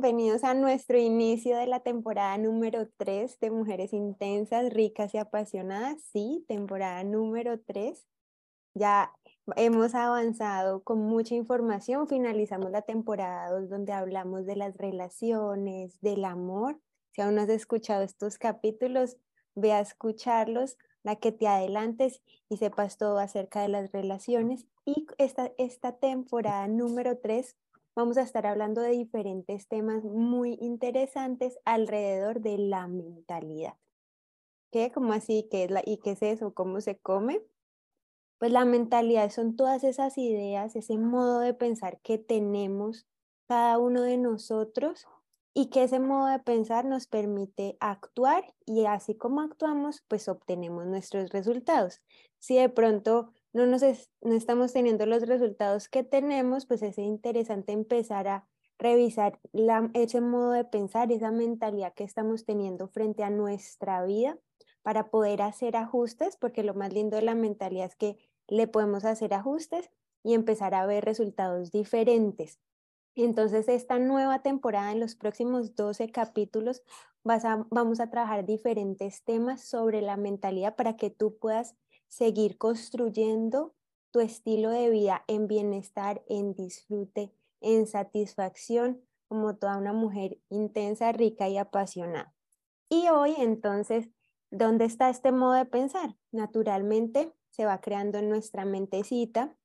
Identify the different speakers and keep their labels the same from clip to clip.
Speaker 1: bienvenidos a nuestro inicio de la temporada número 3 de Mujeres Intensas, Ricas y Apasionadas. Sí, temporada número 3. Ya hemos avanzado con mucha información. Finalizamos la temporada 2 donde hablamos de las relaciones, del amor. Si aún no has escuchado estos capítulos, ve a escucharlos, la que te adelantes y sepas todo acerca de las relaciones. Y esta, esta temporada número 3 vamos a estar hablando de diferentes temas muy interesantes alrededor de la mentalidad. ¿Qué? ¿Cómo así? ¿Qué es la, ¿Y qué es eso? ¿Cómo se come? Pues la mentalidad son todas esas ideas, ese modo de pensar que tenemos cada uno de nosotros y que ese modo de pensar nos permite actuar y así como actuamos, pues obtenemos nuestros resultados. Si de pronto no, nos no estamos teniendo los resultados que tenemos, pues es interesante empezar a revisar la, ese modo de pensar, esa mentalidad que estamos teniendo frente a nuestra vida para poder hacer ajustes, porque lo más lindo de la mentalidad es que le podemos hacer ajustes y empezar a ver resultados diferentes. Entonces, esta nueva temporada, en los próximos 12 capítulos, vas a, vamos a trabajar diferentes temas sobre la mentalidad para que tú puedas seguir construyendo tu estilo de vida en bienestar, en disfrute, en satisfacción, como toda una mujer intensa, rica y apasionada. Y hoy entonces, ¿dónde está este modo de pensar? Naturalmente se va creando en nuestra mentecita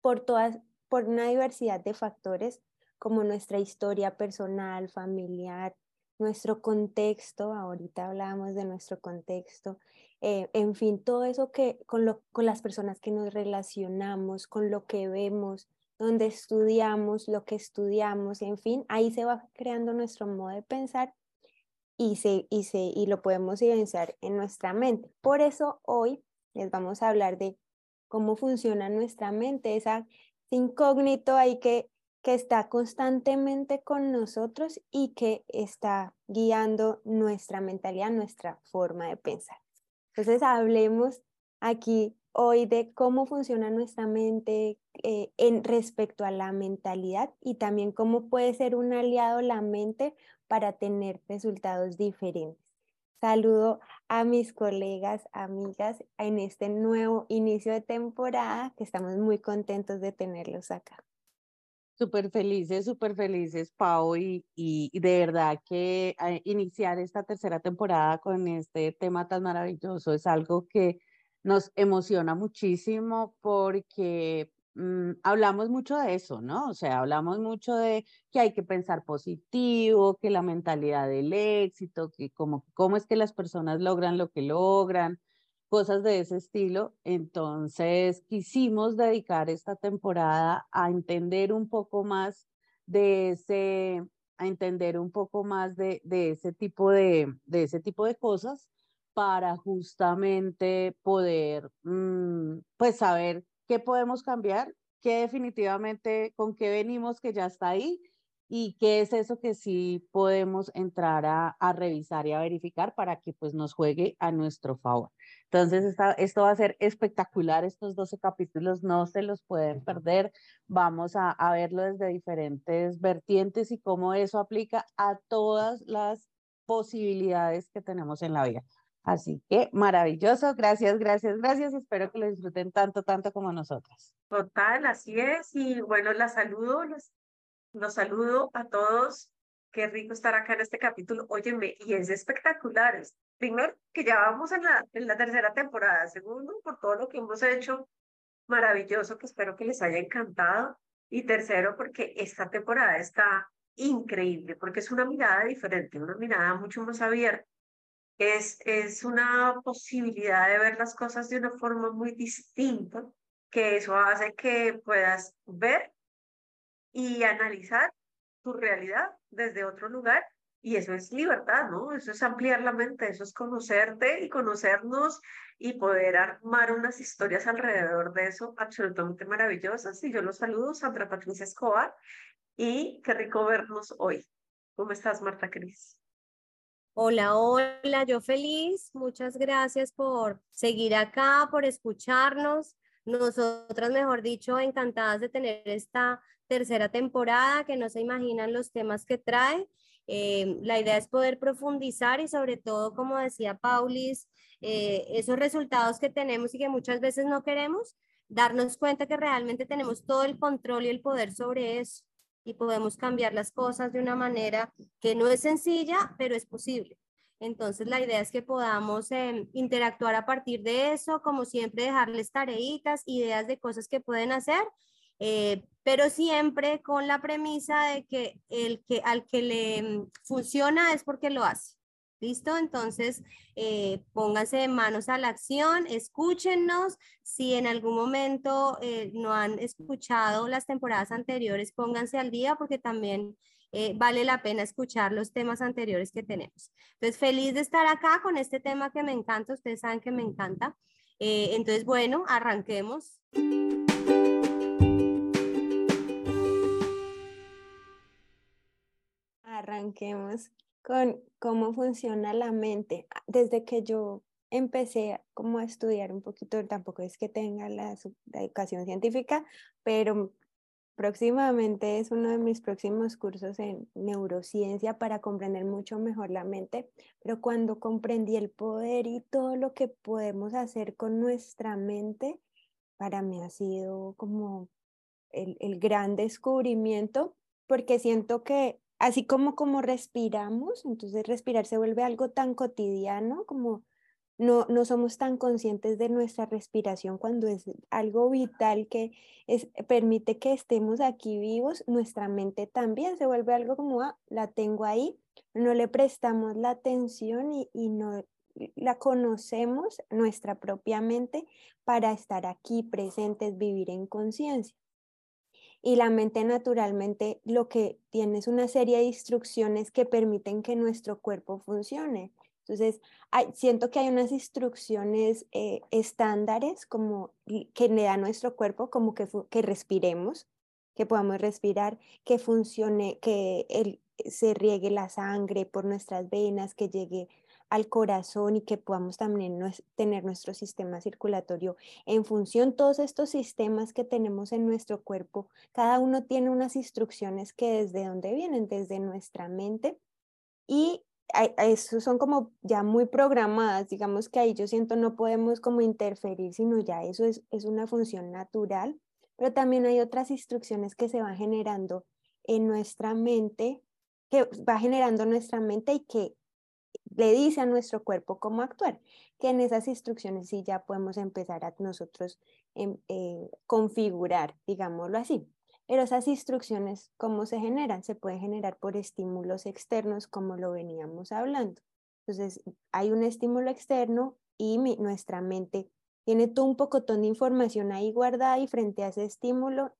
Speaker 1: por, todas, por una diversidad de factores como nuestra historia personal, familiar, nuestro contexto, ahorita hablábamos de nuestro contexto, eh, en fin, todo eso que con, lo, con las personas que nos relacionamos, con lo que vemos, donde estudiamos, lo que estudiamos, en fin, ahí se va creando nuestro modo de pensar y, se, y, se, y lo podemos evidenciar en nuestra mente. Por eso hoy les vamos a hablar de cómo funciona nuestra mente, esa incógnito ahí que, que está constantemente con nosotros y que está guiando nuestra mentalidad, nuestra forma de pensar. Entonces hablemos aquí hoy de cómo funciona nuestra mente eh, en respecto a la mentalidad y también cómo puede ser un aliado la mente para tener resultados diferentes. Saludo a mis colegas, amigas en este nuevo inicio de temporada que estamos muy contentos de tenerlos acá.
Speaker 2: Súper felices, súper felices, Pau, y, y, de verdad que eh, iniciar esta tercera temporada con este tema tan maravilloso es algo que nos emociona muchísimo porque mm, hablamos mucho de eso, ¿no? O sea, hablamos mucho de que hay que pensar positivo, que la mentalidad del éxito, que como, cómo es que las personas logran lo que logran, cosas de ese estilo. Entonces quisimos dedicar esta temporada a entender un poco más de ese, a entender un poco más de, de ese tipo de, de ese tipo de cosas para justamente poder, mm, pues saber qué podemos cambiar, qué definitivamente, con qué venimos que ya está ahí y qué es eso que sí podemos entrar a, a, revisar y a verificar para que pues nos juegue a nuestro favor. Entonces, esta, esto va a ser espectacular, estos 12 capítulos no se los pueden perder, vamos a, a verlo desde diferentes vertientes y cómo eso aplica a todas las posibilidades que tenemos en la vida. Así que maravilloso, gracias, gracias, gracias. Espero que lo disfruten tanto, tanto como nosotras.
Speaker 3: Total, así es. Y bueno, la saludo, los los saludo a todos. Qué rico estar acá en este capítulo. Óyeme, y es espectacular. Primero, que ya vamos en la, en la tercera temporada. Segundo, por todo lo que hemos hecho. Maravilloso, que espero que les haya encantado. Y tercero, porque esta temporada está increíble, porque es una mirada diferente, una mirada mucho más abierta. Es, es una posibilidad de ver las cosas de una forma muy distinta, que eso hace que puedas ver y analizar tu realidad desde otro lugar. Y eso es libertad, ¿no? Eso es ampliar la mente, eso es conocerte y conocernos y poder armar unas historias alrededor de eso absolutamente maravillosas. Y yo los saludo, Sandra Patricia Escobar, y qué rico vernos hoy. ¿Cómo estás, Marta Cris?
Speaker 4: Hola, hola, yo feliz. Muchas gracias por seguir acá, por escucharnos. Nosotras, mejor dicho, encantadas de tener esta tercera temporada, que no se imaginan los temas que trae. Eh, la idea es poder profundizar y sobre todo, como decía Paulis, eh, esos resultados que tenemos y que muchas veces no queremos, darnos cuenta que realmente tenemos todo el control y el poder sobre eso y podemos cambiar las cosas de una manera que no es sencilla, pero es posible. Entonces, la idea es que podamos em, interactuar a partir de eso, como siempre, dejarles tareitas, ideas de cosas que pueden hacer, eh, pero siempre con la premisa de que el que al que le em, funciona es porque lo hace. ¿Listo? Entonces, eh, pónganse manos a la acción, escúchenos. Si en algún momento eh, no han escuchado las temporadas anteriores, pónganse al día porque también eh, vale la pena escuchar los temas anteriores que tenemos. Entonces, feliz de estar acá con este tema que me encanta. Ustedes saben que me encanta. entonces, bueno, arranquemos.
Speaker 1: Arranquemos con cómo funciona la mente. Desde que yo empecé a estudiar un poquito, tampoco es que tenga la, educación científica, pero próximamente es uno de mis próximos cursos en neurociencia para comprender mucho mejor la mente, pero cuando comprendí el poder y todo lo que podemos hacer con nuestra mente, para mí ha sido como el, el gran descubrimiento, porque siento que así como como respiramos, entonces respirar se vuelve algo tan cotidiano como no, no somos tan conscientes de nuestra respiración cuando es algo vital que es, permite que estemos aquí vivos, nuestra mente también se vuelve algo como, ah, la tengo ahí, no le prestamos la atención y, y no la conocemos, nuestra propia mente, para estar aquí presentes, vivir en conciencia y la mente naturalmente lo que tiene es una serie de instrucciones que permiten que nuestro cuerpo funcione. Entonces, siento que hay unas instrucciones eh, estándares como que le da nuestro cuerpo, como que, que respiremos, que podamos respirar, que funcione, que el, se riegue la sangre por nuestras venas, que llegue al corazón y que podamos también tener nuestro sistema circulatorio en función. Todos estos sistemas que tenemos en nuestro cuerpo, cada uno tiene unas instrucciones que desde dónde vienen, desde nuestra mente y eso son como ya muy programadas, digamos que ahí yo siento no podemos como interferir, sino ya eso es, es una función natural, pero también hay otras instrucciones que se van generando en nuestra mente, que va generando nuestra mente y que le dice a nuestro cuerpo cómo actuar, que en esas instrucciones sí ya podemos empezar a nosotros em, eh, configurar, digámoslo así. Pero esas instrucciones, ¿cómo se generan? Se pueden generar por estímulos externos, como lo veníamos hablando. Entonces, hay un estímulo externo y nuestra mente tiene todo un pocotón de información ahí guardada y frente a ese estímulo,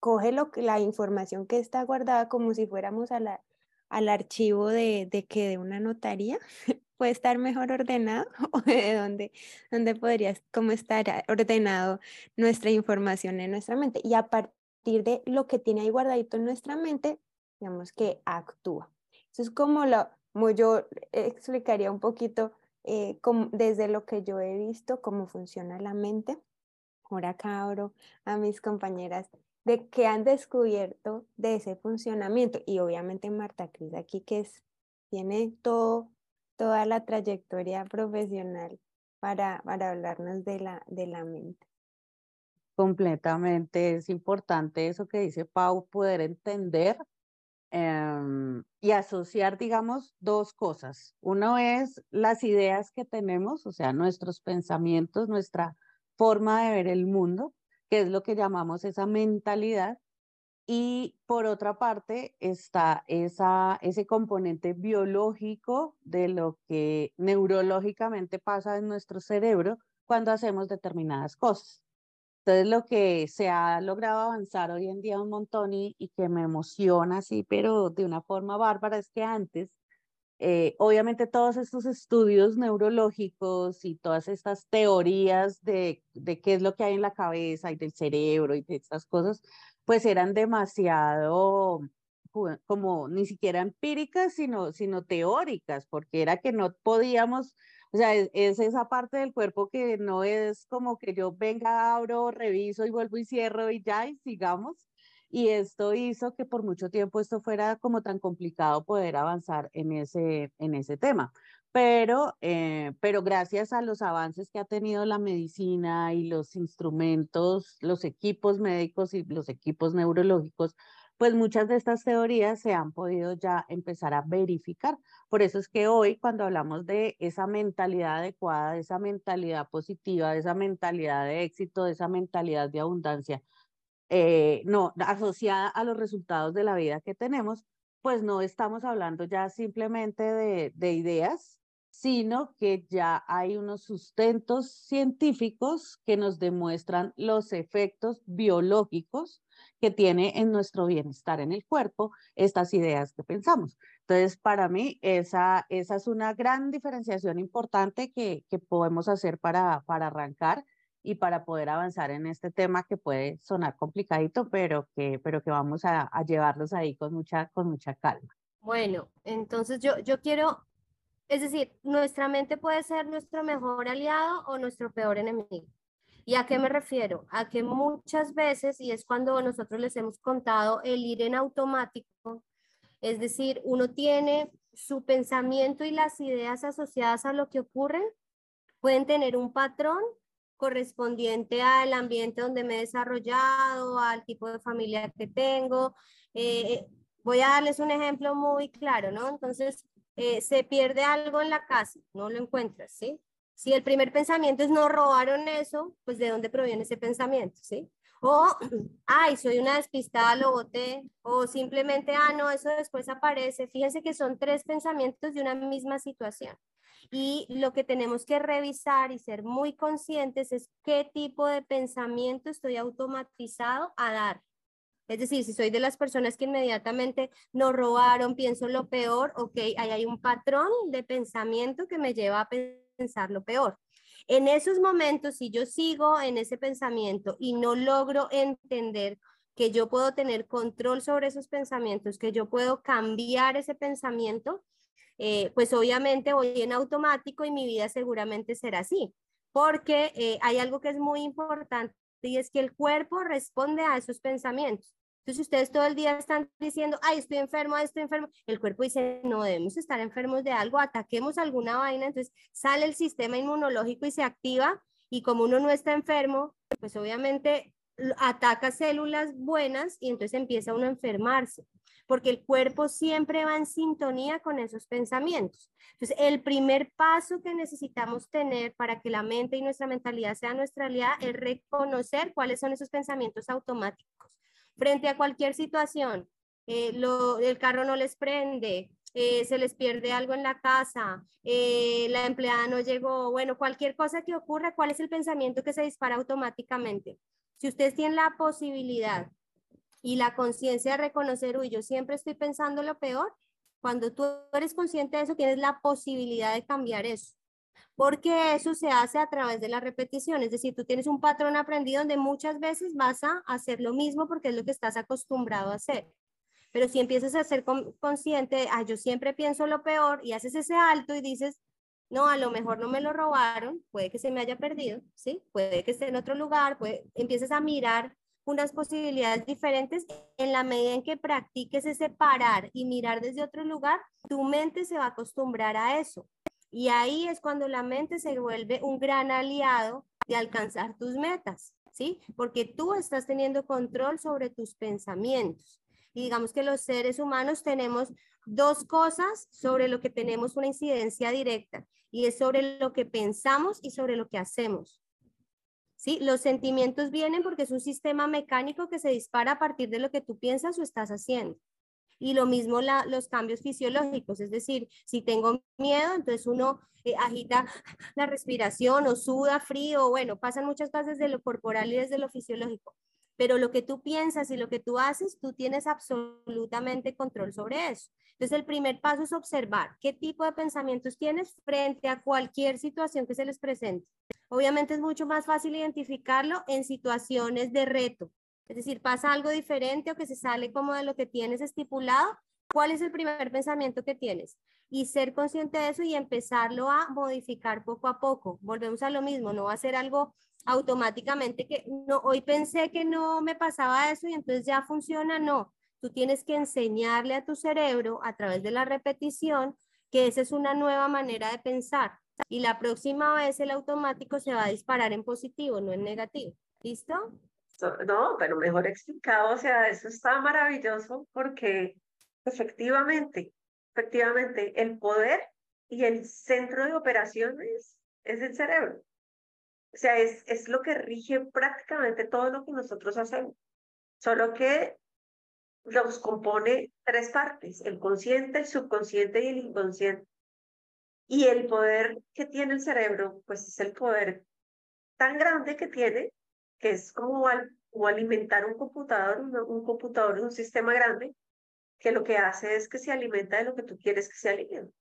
Speaker 1: coge lo, la información que está guardada como si fuéramos a la, al archivo de, de que de una notaría puede estar mejor ordenado o de dónde, dónde podrías cómo estar ordenado nuestra información en nuestra mente y a partir de lo que tiene ahí guardadito en nuestra mente digamos que actúa eso es como lo como yo explicaría un poquito eh, desde lo que yo he visto cómo funciona la mente ahora acá a mis compañeras de qué han descubierto de ese funcionamiento. Y obviamente Marta Cris aquí que tiene todo, toda la trayectoria profesional para, para hablarnos de la, de la mente.
Speaker 2: Completamente, es importante eso que dice Pau, poder entender em, y asociar, digamos, dos cosas. Uno es las ideas que tenemos, o sea, nuestros pensamientos, nuestra forma de ver el mundo, que es lo que llamamos esa mentalidad. Y por otra parte está esa, ese componente biológico de lo que neurológicamente pasa en nuestro cerebro cuando hacemos determinadas cosas. Entonces, lo que se ha logrado avanzar hoy en día un montón y, y que me emociona así, pero de una forma bárbara, es que antes eh, obviamente todos estos estudios neurológicos y todas estas teorías de, de, qué es lo que hay en la cabeza y del cerebro y de estas cosas, pues eran demasiado como ni siquiera empíricas, sino, sino teóricas, porque era que no podíamos O sea, es, esa parte del cuerpo que no es como que yo venga, abro, reviso y vuelvo y cierro y ya, y sigamos. Y esto hizo que por mucho tiempo esto fuera como tan complicado poder avanzar en ese, en ese tema. Pero, eh, pero gracias a los avances que ha tenido la medicina y los instrumentos, los equipos médicos y los equipos neurológicos, pues muchas de estas teorías se han podido ya empezar a verificar. Por eso es que hoy cuando hablamos de esa mentalidad adecuada, de esa mentalidad positiva, de esa mentalidad de éxito, de esa mentalidad de abundancia, eh, no asociada a los resultados de la vida que tenemos, pues no estamos hablando ya simplemente de, de ideas, sino que ya hay unos sustentos científicos que nos demuestran los efectos biológicos que tiene en nuestro bienestar en el cuerpo estas ideas que pensamos. Entonces, para mí, esa, esa es una gran diferenciación importante que, que podemos hacer para, para arrancar y para poder avanzar en este tema que puede sonar complicadito, pero que, pero que vamos a, a llevarlos ahí con mucha, con mucha calma.
Speaker 4: Bueno, entonces yo, yo quiero, es decir, nuestra mente puede ser nuestro mejor aliado o nuestro peor enemigo. ¿Y a qué me refiero? A que muchas veces, y es cuando nosotros les hemos contado el ir en automático, es decir, uno tiene su pensamiento y las ideas asociadas a lo que ocurre, pueden tener un patrón correspondiente al ambiente donde me he desarrollado, al tipo de familia que tengo. Eh, voy a darles un ejemplo muy claro, ¿no? Entonces, eh, se pierde algo en la casa, no lo encuentras, ¿sí? Si el primer pensamiento es no robaron eso, pues de dónde proviene ese pensamiento, ¿sí? O, ay, soy una despistada, lo boté. O simplemente, ah, no, eso después aparece. Fíjense que son tres pensamientos de una misma situación. Y lo que tenemos que revisar y ser muy conscientes es qué tipo de pensamiento estoy automatizado a dar. Es decir, si soy de las personas que inmediatamente no robaron, pienso lo peor, ok, ahí hay un patrón de pensamiento que me lleva a pensar pensar lo peor. En esos momentos, si yo sigo en ese pensamiento y no logro entender que yo puedo tener control sobre esos pensamientos, que yo puedo cambiar ese pensamiento, eh, pues obviamente voy en automático y mi vida seguramente será así, porque eh, hay algo que es muy importante y es que el cuerpo responde a esos pensamientos. Entonces, ustedes todo el día están diciendo, ay, estoy enfermo, estoy enfermo. El cuerpo dice, no debemos estar enfermos de algo, ataquemos alguna vaina. Entonces, sale el sistema inmunológico y se activa. Y como uno no está enfermo, pues obviamente ataca células buenas y entonces empieza uno a enfermarse, porque el cuerpo siempre va en sintonía con esos pensamientos. Entonces, el primer paso que necesitamos tener para que la mente y nuestra mentalidad sea nuestra aliada es reconocer cuáles son esos pensamientos automáticos frente a cualquier situación, eh, el carro no les prende, eh, se les pierde algo en la casa, eh, la empleada no llegó, bueno, cualquier cosa que ocurra, ¿cuál es el pensamiento que se dispara automáticamente? Si ustedes tienen la posibilidad y la conciencia de reconocer, uy, yo siempre estoy pensando lo peor, cuando tú eres consciente de eso, tienes la posibilidad de cambiar eso porque eso se hace a través de la repetición, es decir, tú tienes un patrón aprendido donde muchas veces vas a hacer lo mismo porque es lo que estás acostumbrado a hacer. Pero si empiezas a ser consciente, ah, yo siempre pienso lo peor y haces ese alto y dices, no, a lo mejor no me lo robaron, puede que se me haya perdido, ¿sí? Puede que esté en otro lugar, puede, empiezas a mirar unas posibilidades diferentes en la medida en que practiques ese parar y mirar desde otro lugar, tu mente se va a acostumbrar a eso. Y ahí es cuando la mente se vuelve un gran aliado de alcanzar tus metas, ¿sí? Porque tú estás teniendo control sobre tus pensamientos. Y digamos que los seres humanos tenemos dos cosas sobre lo que tenemos una incidencia directa y es sobre lo que pensamos y sobre lo que hacemos. ¿Sí? Los sentimientos vienen porque es un sistema mecánico que se dispara a partir de lo que tú piensas o estás haciendo. Y lo mismo los cambios fisiológicos, es decir, si tengo miedo, entonces uno eh, agita la respiración o suda frío, bueno, pasan muchas cosas de lo corporal y desde lo fisiológico. Pero lo que tú piensas y lo que tú haces, tú tienes absolutamente control sobre eso. Entonces, el primer paso es observar qué tipo de pensamientos tienes frente a cualquier situación que se les presente. Obviamente es mucho más fácil identificarlo en situaciones de reto, es decir, pasa algo diferente o que se sale como de lo que tienes estipulado, ¿Cuál es el primer pensamiento que tienes? Y ser consciente de eso y empezarlo a modificar poco a poco. Volvemos a lo mismo, no va a ser algo automáticamente que no, hoy pensé que no me pasaba eso y entonces ya funciona, no. Tú tienes que enseñarle a tu cerebro a través de la repetición que esa es una nueva manera de pensar y la próxima vez el automático se va a disparar en positivo, no en negativo. ¿Listo?
Speaker 3: No, pero mejor explicado, o sea, eso está maravilloso porque efectivamente, efectivamente, el poder y el centro de operaciones es el cerebro. O sea, es, es lo que rige prácticamente todo lo que nosotros hacemos. Solo que los compone tres partes, el consciente, el subconsciente y el inconsciente. Y el poder que tiene el cerebro, pues es el poder tan grande que tiene, que es como, alimentar un computador, un, computador, un sistema grande, que lo que hace es que se alimenta de lo que tú quieres que se alimente.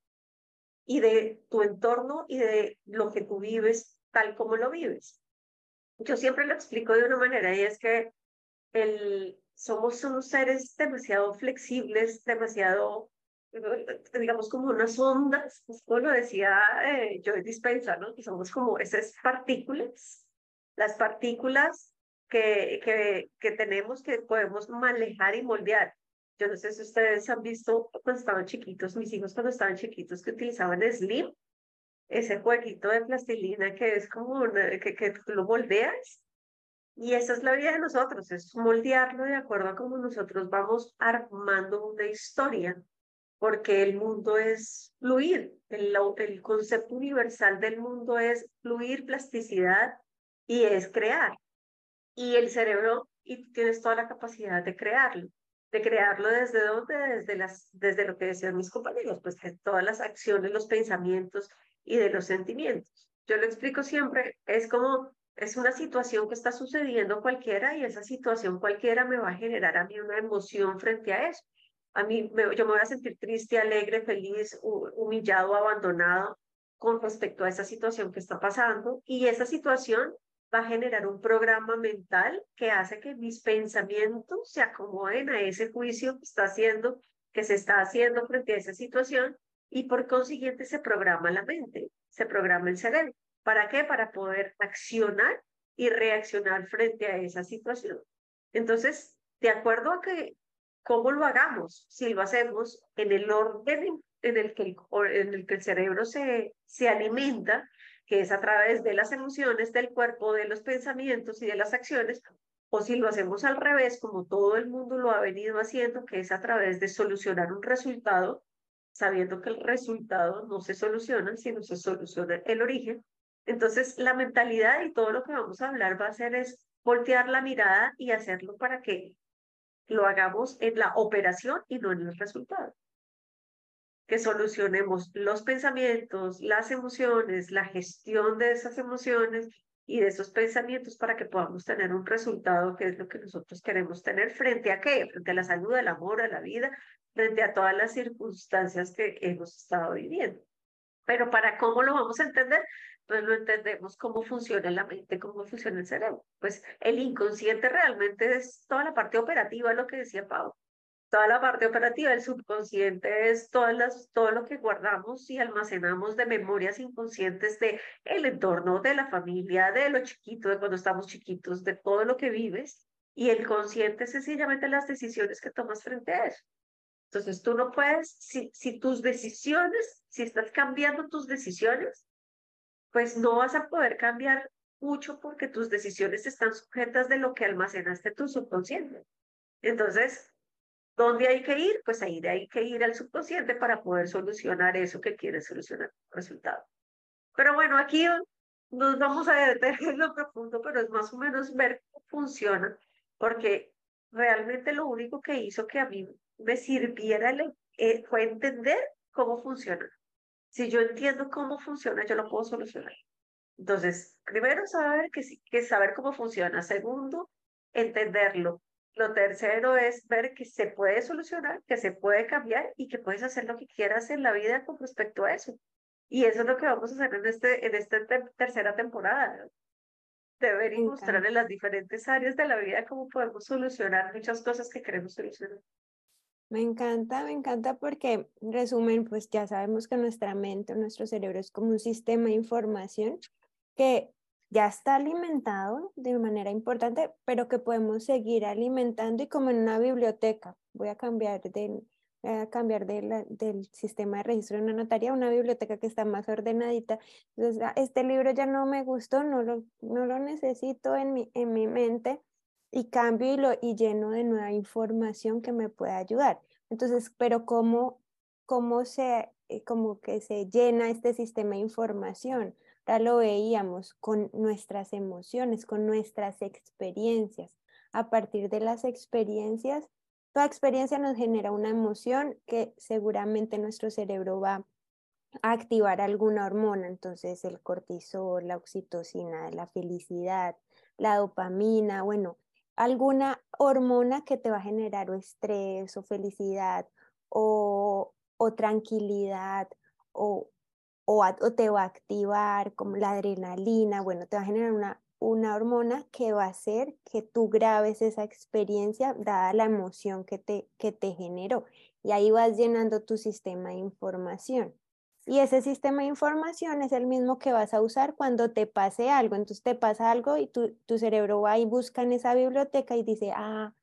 Speaker 3: Y de tu entorno y de lo que tú vives tal como lo vives. Yo siempre lo explico de una manera y es que el, somos unos seres demasiado flexibles, demasiado digamos, como unas ondas, como lo decía eh, Joy Dispensa, ¿no? Que somos como esas partículas, las partículas que, que, que tenemos que podemos manejar y moldear. Yo no sé si ustedes han visto cuando estaban chiquitos, mis hijos cuando estaban chiquitos que utilizaban Slim, ese jueguito de plastilina que es como que, que lo moldeas. Y esa es la vida de nosotros, es moldearlo de acuerdo a cómo nosotros vamos armando una historia porque el mundo es fluir, el, el concepto universal del mundo es fluir, plasticidad y es crear. Y el cerebro, y tienes toda la capacidad de crearlo. ¿De crearlo desde dónde? Desde, las, desde lo que decían mis compañeros, pues todas las acciones, los pensamientos y de los sentimientos. Yo lo explico siempre, es como, es una situación que está sucediendo cualquiera y esa situación cualquiera me va a generar a mí una emoción frente a eso a mí me, yo me voy a sentir triste, alegre, feliz, humillado, abandonado con respecto a esa situación que está pasando y esa situación va a generar un programa mental que hace que mis pensamientos se acomoden a ese juicio que está haciendo, que se está haciendo frente a esa situación y por consiguiente se programa la mente, se programa el cerebro. ¿Para qué? Para poder accionar y reaccionar frente a esa situación. Entonces, de acuerdo a que cómo lo hagamos, si lo hacemos en el orden en el que el, en el, que el cerebro se, se alimenta, que es a través de las emociones del cuerpo, de los pensamientos y de las acciones, o si lo hacemos al revés, como todo el mundo lo ha venido haciendo, que es a través de solucionar un resultado, sabiendo que el resultado no se soluciona, sino se soluciona el origen. Entonces, la mentalidad y todo lo que vamos a hablar va a ser es voltear la mirada y hacerlo para que lo hagamos en la operación y no en el resultado. Que solucionemos los pensamientos, las emociones, la gestión de esas emociones y de esos pensamientos para que podamos tener un resultado que es lo que nosotros queremos tener frente a qué? Frente a la salud, al amor, a la vida, frente a todas las circunstancias que hemos estado viviendo. Pero para cómo lo vamos a entender, pues lo entendemos cómo funciona la mente, cómo funciona el cerebro. Pues el inconsciente realmente es toda la parte operativa, lo que decía Pau. Toda la parte operativa del subconsciente es todas las, todo lo que guardamos y almacenamos de memorias inconscientes de el entorno, de la familia, de lo chiquito, de cuando estamos chiquitos, de todo lo que vives. Y el consciente es sencillamente las decisiones que tomas frente a eso. Entonces tú no puedes, si, si tus decisiones, si estás cambiando tus decisiones, pues no vas a poder cambiar mucho porque tus decisiones están sujetas de lo que almacenaste tu subconsciente. Entonces, ¿dónde hay que ir? Pues ahí hay que ir al subconsciente para poder solucionar eso que quieres solucionar, resultado. Pero bueno, aquí nos vamos a detener en lo profundo, pero es más o menos ver cómo funciona, porque realmente lo único que hizo que a mí me sirviera eh, fue entender cómo funciona. Si yo entiendo cómo funciona, yo lo puedo solucionar. Entonces, primero saber que, que saber cómo funciona. Segundo, entenderlo. Lo tercero es ver que se puede solucionar, que se puede cambiar y que puedes hacer lo que quieras en la vida con respecto a eso. Y eso es lo que vamos a hacer en, este, en esta tercera temporada. De ver y mostrar en las diferentes áreas de la vida cómo podemos solucionar muchas cosas que queremos solucionar.
Speaker 1: Me encanta, me encanta porque, resumen, pues ya sabemos que nuestra mente, nuestro cerebro es como un sistema de información que ya está alimentado de manera importante, pero que podemos seguir alimentando y como en una biblioteca. Voy a cambiar de, a cambiar de del sistema de registro de una notaría a una biblioteca que está más ordenadita. Entonces, ah, este libro ya no me gustó, no lo, no lo necesito en mi, en mi mente y cambio y, lo, y lleno de nueva información que me pueda ayudar. Entonces, pero ¿cómo, cómo se, eh, como que se llena este sistema de información? Ya lo veíamos con nuestras emociones, con nuestras experiencias. A partir de las experiencias, toda experiencia nos genera una emoción que seguramente nuestro cerebro va a activar alguna hormona, entonces el cortisol, la oxitocina, la felicidad, la dopamina, bueno, alguna hormona que te va a generar o estrés o felicidad o, tranquilidad o, o, te va a activar como la adrenalina, bueno, te va a generar una, una hormona que va a hacer que tú grabes esa experiencia dada la emoción que te, que te generó. Y ahí vas llenando tu sistema de información. Y ese sistema de información es el mismo que vas a usar cuando te pase algo. Entonces te pasa algo y tu, tu cerebro va y busca en esa biblioteca y dice, ah,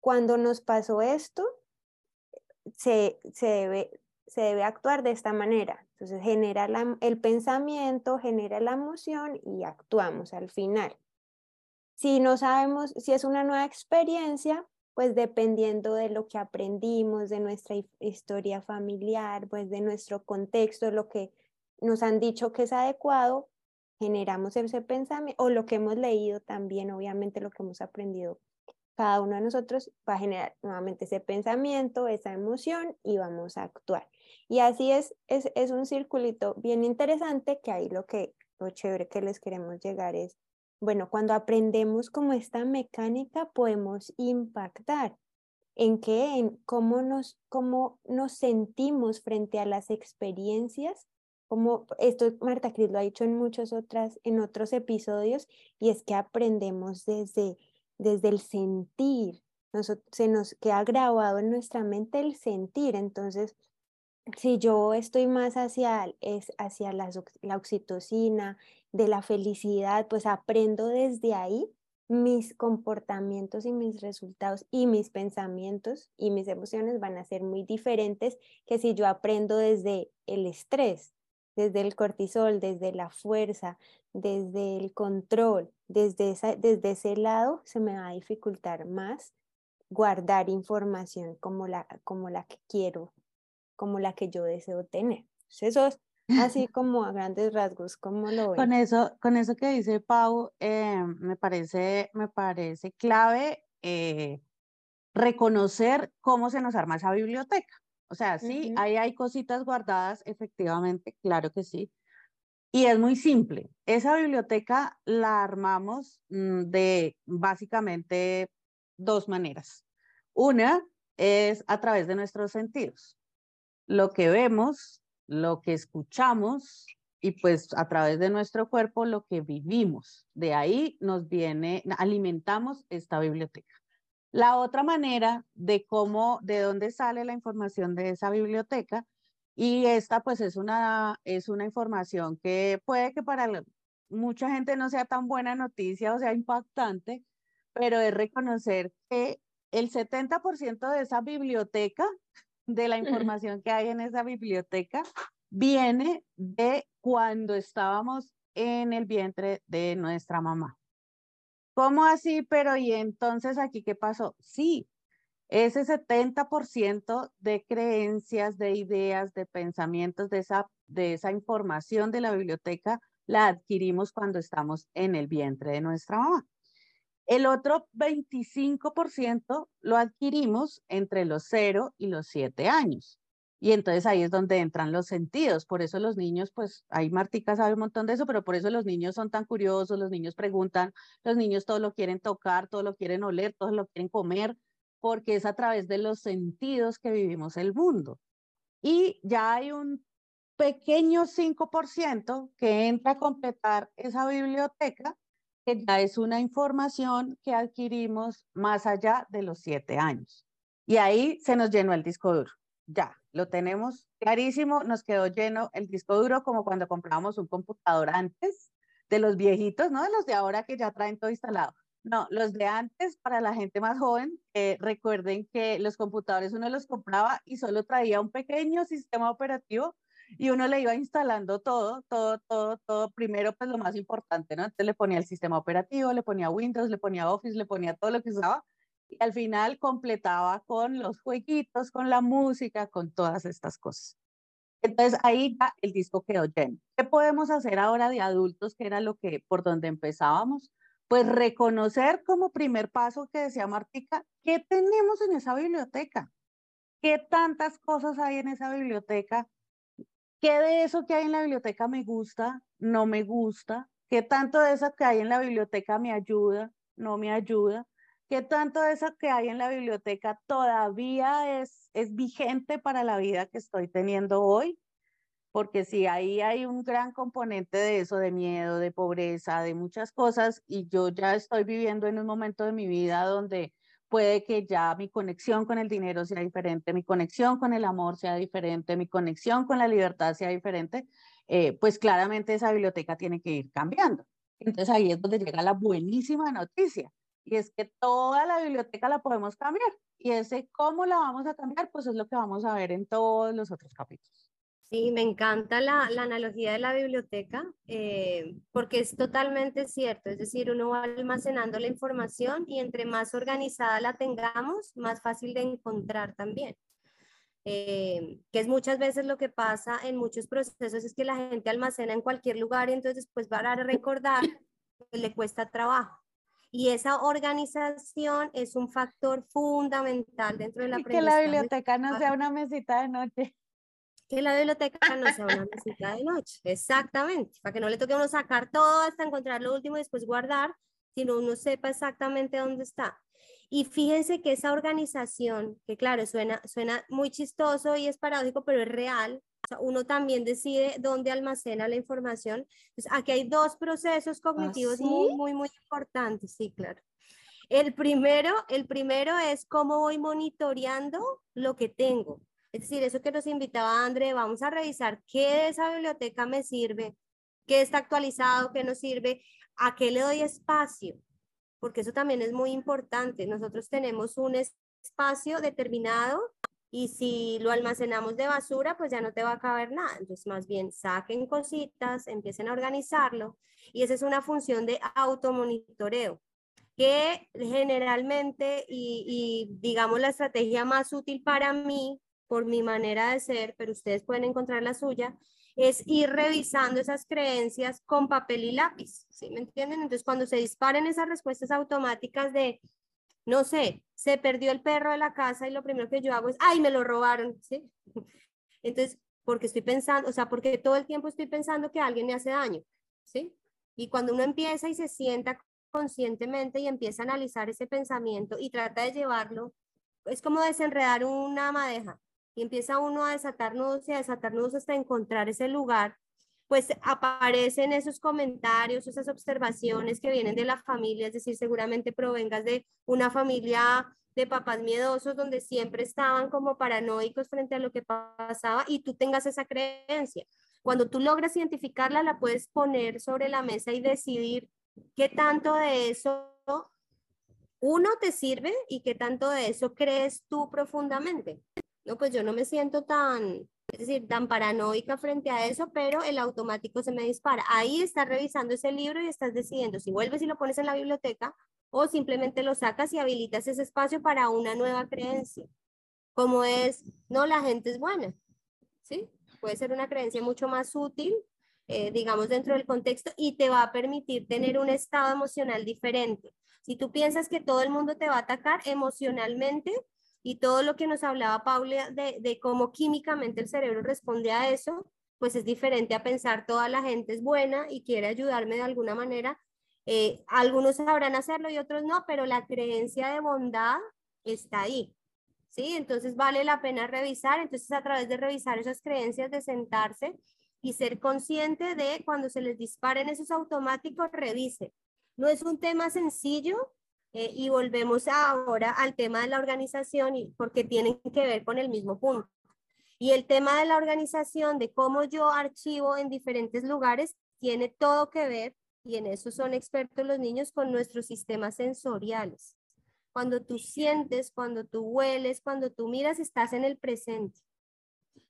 Speaker 1: cuando nos pasó esto, se, se, debe, se debe actuar de esta manera. Entonces genera el pensamiento, genera la emoción y actuamos al final. Si no sabemos, si es una nueva experiencia, pues dependiendo de lo que aprendimos, de nuestra historia familiar, pues de nuestro contexto, lo que nos han dicho que es adecuado, generamos ese pensamiento, o lo que hemos leído también, obviamente lo que hemos aprendido, cada uno de nosotros va a generar nuevamente ese pensamiento, esa emoción y vamos a actuar. Y así es, es, es un circulito bien interesante que ahí lo que, lo chévere que les queremos llegar es bueno, cuando aprendemos como esta mecánica podemos impactar. En qué, en cómo nos, cómo nos sentimos frente a las experiencias, como esto Marta Cris lo ha dicho en muchos otras, en otros episodios, y es que aprendemos desde, desde el sentir, se nos queda grabado en nuestra mente el sentir, entonces si yo estoy más hacia, es hacia la, la oxitocina, de la felicidad, pues aprendo desde ahí mis comportamientos y mis resultados y mis pensamientos y mis emociones van a ser muy diferentes que si yo aprendo desde el estrés, desde el cortisol, desde la fuerza, desde el control, desde, desde ese lado se me va a dificultar más guardar información como la, como la que quiero, como la que yo deseo tener. eso es Así como a grandes rasgos, ¿cómo lo ven?
Speaker 2: Con eso, con eso que dice Pau, eh, me, parece, me parece clave eh, reconocer cómo se nos arma esa biblioteca. O sea, sí, ahí hay cositas guardadas, efectivamente, claro que sí. Y es muy simple. Esa biblioteca la armamos mm, de básicamente dos maneras. Una es a través de nuestros sentidos. Lo que vemos, lo que escuchamos y pues a través de nuestro cuerpo lo que vivimos. De ahí nos viene, alimentamos esta biblioteca. La otra manera de cómo, de dónde sale la información de esa biblioteca, y esta pues es una, es una información que puede que para mucha gente no sea tan buena noticia o sea impactante, pero es reconocer que el 70% de esa biblioteca de la información que hay en esa biblioteca viene de cuando estábamos en el vientre de nuestra mamá. ¿Cómo así? Pero ¿y entonces aquí qué pasó? Sí, ese 70% de creencias, de ideas, de pensamientos, de esa, de esa información de la biblioteca la adquirimos cuando estamos en el vientre de nuestra mamá. El otro 25% lo adquirimos entre los 0 y los 7 años. Y entonces ahí es donde entran los sentidos. Por eso los niños, pues ahí Martica sabe un montón de eso, pero por eso los niños son tan curiosos, los niños preguntan, los niños todo lo quieren tocar, todo lo quieren oler, todo lo quieren comer, porque es a través de los sentidos que vivimos el mundo. Y ya hay un pequeño 5% que entra a completar esa biblioteca ya es una información que adquirimos más allá de los siete años. Y ahí se nos llenó el disco duro. Ya, lo tenemos clarísimo, nos quedó lleno el disco duro como cuando comprábamos un computador antes de los viejitos, no de los de ahora que ya traen todo instalado. No, los de antes, para la gente más joven, eh, recuerden que los computadores uno los compraba y solo traía un pequeño sistema operativo y uno le iba instalando todo, todo, todo, todo. Primero, pues lo más importante, ¿no? Entonces le ponía el sistema operativo, le ponía Windows, le ponía Office, le ponía todo lo que usaba y al final completaba con los jueguitos, con la música, con todas estas cosas. Entonces ahí ya el disco quedó lleno. ¿Qué podemos hacer ahora de adultos, que era lo que por donde empezábamos? Pues reconocer como primer paso que decía Martica, ¿qué tenemos en esa biblioteca? ¿Qué tantas cosas hay en esa biblioteca? ¿Qué de eso que hay en la biblioteca me gusta? ¿No me gusta? ¿Qué tanto de eso que hay en la biblioteca me ayuda? ¿No me ayuda? ¿Qué tanto de eso que hay en la biblioteca todavía es, es vigente para la vida que estoy teniendo hoy? Porque si ahí hay un gran componente de eso, de miedo, de pobreza, de muchas cosas, y yo ya estoy viviendo en un momento de mi vida donde puede que ya mi conexión con el dinero sea diferente, mi conexión con el amor sea diferente, mi conexión con la libertad sea diferente, eh, pues claramente esa biblioteca tiene que ir cambiando. Entonces ahí es donde llega la buenísima noticia y es que toda la biblioteca la podemos cambiar. Y ese cómo la vamos a cambiar, pues es lo que vamos a ver en todos los otros capítulos.
Speaker 4: Sí, me encanta la, la analogía de la biblioteca, eh, porque es totalmente cierto. Es decir, uno va almacenando la información y entre más organizada la tengamos, más fácil de encontrar también. Eh, que es muchas veces lo que pasa en muchos procesos, es que la gente almacena en cualquier lugar y entonces después va a recordar, pues le cuesta trabajo. Y esa organización es un factor fundamental dentro de la
Speaker 2: Que la biblioteca no sea una mesita de noche.
Speaker 4: Que la biblioteca no sea una mesita de noche, exactamente, para que no le toque a uno sacar todo hasta encontrar lo último y después guardar, sino uno sepa exactamente dónde está. Y fíjense que esa organización, que claro, suena, suena muy chistoso y es paradójico, pero es real, uno también decide dónde almacena la información. Entonces, aquí hay dos procesos cognitivos muy, muy, muy importantes, sí, claro. El primero, el primero es cómo voy monitoreando lo que tengo. Es decir, eso que nos invitaba André, vamos a revisar qué de esa biblioteca me sirve, qué está actualizado, qué no sirve, a qué le doy espacio, porque eso también es muy importante. Nosotros tenemos un espacio determinado y si lo almacenamos de basura, pues ya no te va a caber nada. Entonces, más bien saquen cositas, empiecen a organizarlo. Y esa es una función de automonitoreo, que generalmente, y, y digamos la estrategia más útil para mí, por mi manera de ser, pero ustedes pueden encontrar la suya, es ir revisando esas creencias con papel y lápiz, ¿sí me entienden? Entonces, cuando se disparen esas respuestas automáticas de no sé, se perdió el perro de la casa y lo primero que yo hago es, ay, me lo robaron, ¿sí? Entonces, porque estoy pensando, o sea, porque todo el tiempo estoy pensando que alguien me hace daño, ¿sí? Y cuando uno empieza y se sienta conscientemente y empieza a analizar ese pensamiento y trata de llevarlo, es como desenredar una madeja y empieza uno a desatar nudos y a desatar nudos hasta encontrar ese lugar pues aparecen esos comentarios, esas observaciones que vienen de la familia, es decir, seguramente provengas de una familia de papás miedosos donde siempre estaban como paranoicos frente a lo que pasaba y tú tengas esa creencia. Cuando tú logras identificarla, la puedes poner sobre la mesa y decidir qué tanto de eso uno te sirve y qué tanto de eso crees tú profundamente. No, pues yo no me siento tan, es decir, tan paranoica frente a eso, pero el automático se me dispara. Ahí estás revisando ese libro y estás decidiendo si vuelves y lo pones en la biblioteca o simplemente lo sacas y habilitas ese espacio para una nueva creencia. Como es, no, la gente es buena, ¿sí? Puede ser una creencia mucho más útil, eh, digamos, dentro del contexto y te va a permitir tener un estado emocional diferente. Si tú piensas que todo el mundo te va a atacar emocionalmente, y todo lo que nos hablaba Paula de, cómo químicamente el cerebro responde a eso, pues es diferente a pensar toda la gente es buena y quiere ayudarme de alguna manera. Eh, algunos sabrán hacerlo y otros no, pero la creencia de bondad está ahí. ¿Sí? Entonces vale la pena revisar. Entonces a través de revisar esas creencias, de sentarse y ser consciente de cuando se les disparen esos automáticos, revise. No es un tema sencillo, eh, y volvemos ahora al tema de la organización y porque tienen que ver con el mismo punto. Y el tema de la organización, de cómo yo archivo en diferentes lugares, tiene todo que ver, y en eso son expertos los niños, con nuestros sistemas sensoriales. Cuando tú sientes, cuando tú hueles, cuando tú miras, estás en el presente.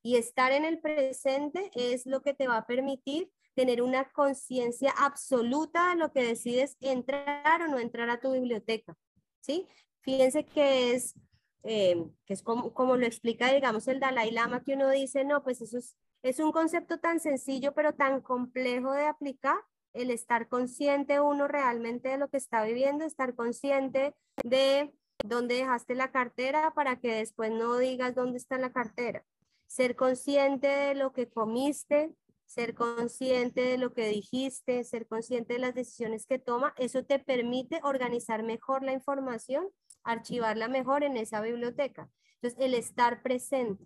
Speaker 4: Y estar en el presente es lo que te va a permitir tener una conciencia absoluta de lo que decides entrar o no entrar a tu biblioteca, ¿sí? Fíjense que es, eh, que es como, como lo explica, digamos, el Dalai Lama, que uno dice, no, pues eso es, es un concepto tan sencillo, pero tan complejo de aplicar, el estar consciente uno realmente de lo que está viviendo, estar consciente de dónde dejaste la cartera para que después no digas dónde está la cartera. Ser consciente de lo que comiste, ser consciente de lo que dijiste, ser consciente de las decisiones que toma, eso te permite organizar mejor la información, archivarla mejor en esa biblioteca. Entonces, el estar presente,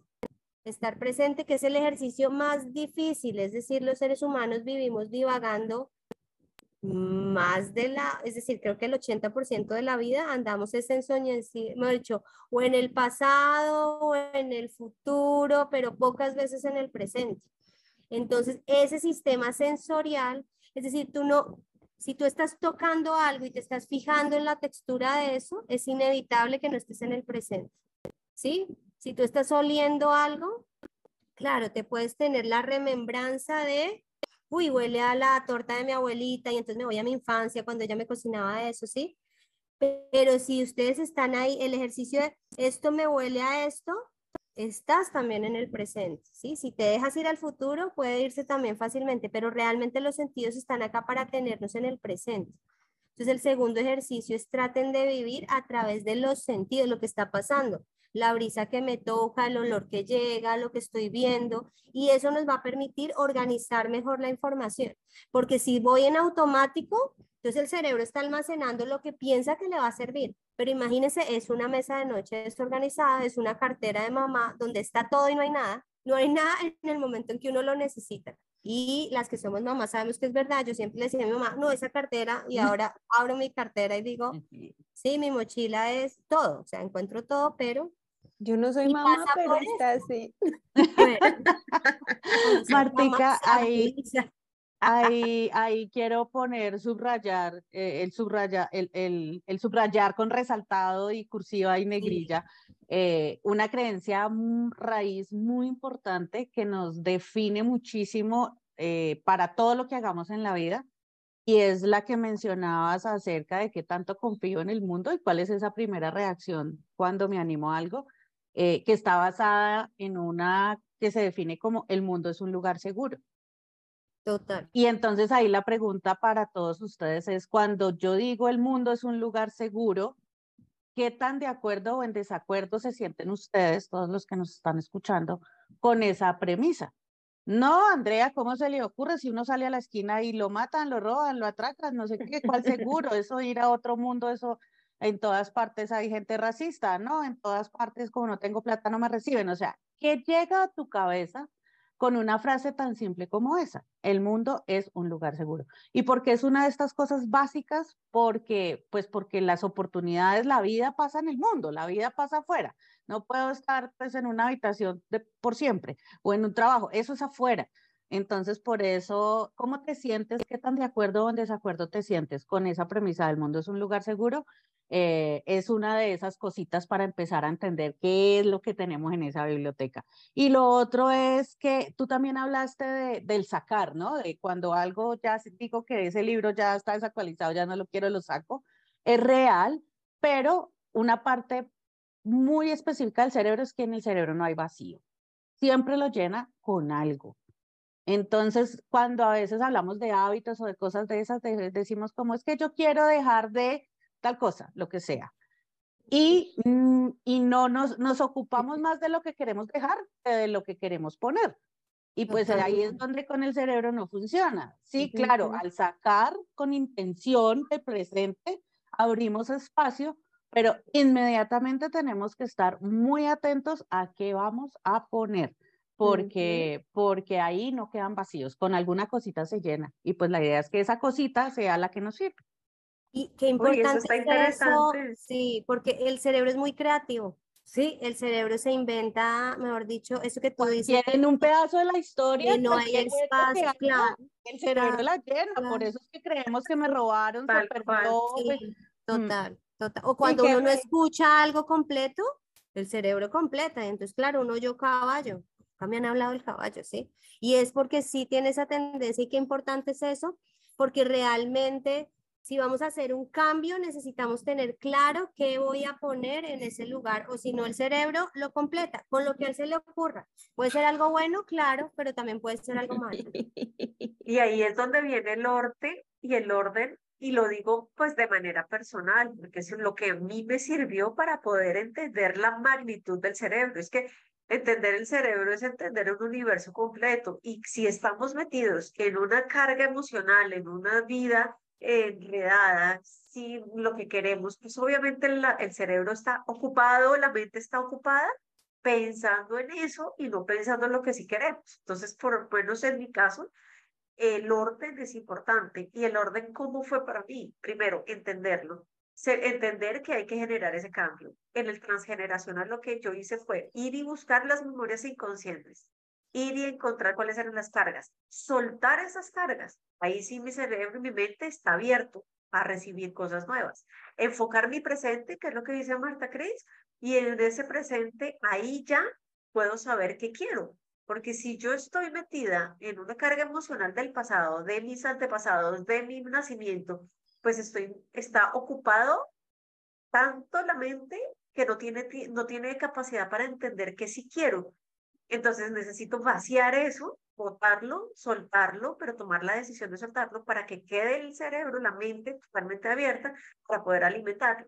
Speaker 4: estar presente, que es el ejercicio más difícil, es decir, los seres humanos vivimos divagando más de la, es decir, creo que el 80% de la vida andamos ese ensueño, hemos dicho, o en el pasado o en el futuro, pero pocas veces en el presente. Entonces, ese sistema sensorial, es decir, tú no, si tú estás tocando algo y te estás fijando en la textura de eso, es inevitable que no estés en el presente. ¿Sí? Si tú estás oliendo algo, claro, te puedes tener la remembranza de, uy, huele a la torta de mi abuelita y entonces me voy a mi infancia cuando ella me cocinaba eso, ¿sí? Pero si ustedes están ahí, el ejercicio de esto me huele a esto, estás también en el presente, ¿sí? Si te dejas ir al futuro, puede irse también fácilmente, pero realmente los sentidos están acá para tenernos en el presente. Entonces, el segundo ejercicio es traten de vivir a través de los sentidos, lo que está pasando, la brisa que me toca, el olor que llega, lo que estoy viendo, y eso nos va a permitir organizar mejor la información, porque si voy en automático, entonces el cerebro está almacenando lo que piensa que le va a servir, pero imagínense, es una mesa de noche desorganizada, es una cartera de mamá donde está todo y no hay nada. No hay nada en el momento en que uno lo necesita. Y las que somos mamás sabemos que es verdad. Yo siempre le decía a mi mamá, no, esa cartera, y ahora abro mi cartera y digo, sí, mi mochila es todo, o sea, encuentro todo, pero...
Speaker 1: Yo no soy mamá, pero está así.
Speaker 2: Martica, ahí, Ahí, ahí quiero poner, subrayar, eh, el, subraya, el, el, el, subrayar con resaltado y cursiva y negrilla, eh, una creencia raíz muy importante que nos define muchísimo eh, para todo lo que hagamos en la vida y es la que mencionabas acerca de qué tanto confío en el mundo y cuál es esa primera reacción cuando me animo a algo, que está basada en una que se define como el mundo es un lugar seguro.
Speaker 4: Total.
Speaker 2: Y entonces ahí la pregunta para todos ustedes es, cuando yo digo el mundo es un lugar seguro, ¿qué tan de acuerdo o en desacuerdo se sienten ustedes, todos los que nos están escuchando, con esa premisa? No, Andrea, ¿cómo se le ocurre si uno sale a la esquina y lo matan, lo roban, lo atracan, no sé qué, cuál seguro? Eso ir a otro mundo, eso en todas partes hay gente racista, ¿no? En todas partes como no tengo plata no me reciben. O sea, ¿qué llega a tu cabeza con una frase tan simple como esa, el mundo es un lugar seguro. ¿Y porque es una de estas cosas básicas? Porque, pues porque las oportunidades, la vida pasa en el mundo, la vida pasa afuera. No puedo estar pues en una habitación de, por siempre o en un trabajo, eso es afuera. Entonces, por eso, ¿cómo te sientes? ¿Qué tan de acuerdo o en desacuerdo te sientes con esa premisa del mundo es un lugar seguro? Eh, es una de esas cositas para empezar a entender qué es lo que tenemos en esa biblioteca. Y lo otro es que tú también hablaste de, del sacar, ¿no? De cuando algo ya digo que ese libro ya está desactualizado, ya no lo quiero, lo saco. Es real, pero una parte muy específica del cerebro es que en el cerebro no hay vacío. Siempre lo llena con algo. Entonces, cuando a veces hablamos de hábitos o de cosas de esas, decimos como es que yo quiero dejar de tal cosa, lo que sea. Y, mm, y no nos, nos ocupamos más de lo que queremos dejar que de lo que queremos poner. Y pues ahí es donde con el cerebro no funciona. Sí, claro, al sacar con intención de presente, abrimos espacio, pero inmediatamente tenemos que estar muy atentos a qué vamos a poner, porque, porque ahí no quedan vacíos, con alguna cosita se llena. Y pues la idea es que esa cosita sea la que nos sirve.
Speaker 4: Y qué importante es eso, sí, porque el cerebro es muy creativo. Sí, el cerebro se inventa, mejor dicho, eso que tú dices.
Speaker 2: Tienen un pedazo de la historia.
Speaker 4: Y no hay espacio, claro.
Speaker 2: El cerebro la llena, por eso es que creemos que me robaron, se perdió.
Speaker 4: Pues, mm. total, total. O cuando uno no escucha algo completo, el cerebro completa. Entonces, claro, uno yo caballo. Me han hablado del caballo, ¿sí? Y es porque sí tiene esa tendencia y qué importante es eso, porque realmente si vamos a hacer un cambio, necesitamos tener claro qué voy a poner en ese lugar, o si no, el cerebro lo completa con lo que a él se le ocurra. Puede ser algo bueno, claro, pero también puede ser algo malo.
Speaker 3: Y ahí es donde viene el orden y el orden, y lo digo pues de manera personal, porque es lo que a mí me sirvió para poder entender la magnitud del cerebro. Es que entender el cerebro es entender un universo completo, y si estamos metidos en una carga emocional, en una vida enredada, si lo que queremos, pues obviamente el cerebro está ocupado, la mente está ocupada pensando en eso y no pensando en lo que sí queremos. Entonces, por lo menos en mi caso, el orden es importante. ¿Y el orden cómo fue para mí? Primero, entenderlo. Entender que hay que generar ese cambio. En el transgeneracional lo que yo hice fue ir y buscar las memorias inconscientes ir y encontrar cuáles eran las cargas, soltar esas cargas. Ahí sí mi cerebro y mi mente está abierto a recibir cosas nuevas. Enfocar mi presente, que es lo que dice Marta Cris, y en ese presente ahí ya puedo saber qué quiero. Porque si yo estoy metida en una carga emocional del pasado, de mis antepasados, de mi nacimiento, pues estoy, está ocupado tanto la mente que no tiene, no tiene capacidad para entender qué sí quiero. Entonces necesito vaciar eso, botarlo, soltarlo, pero tomar la decisión de soltarlo para que quede el cerebro, la mente totalmente abierta para poder alimentarlo.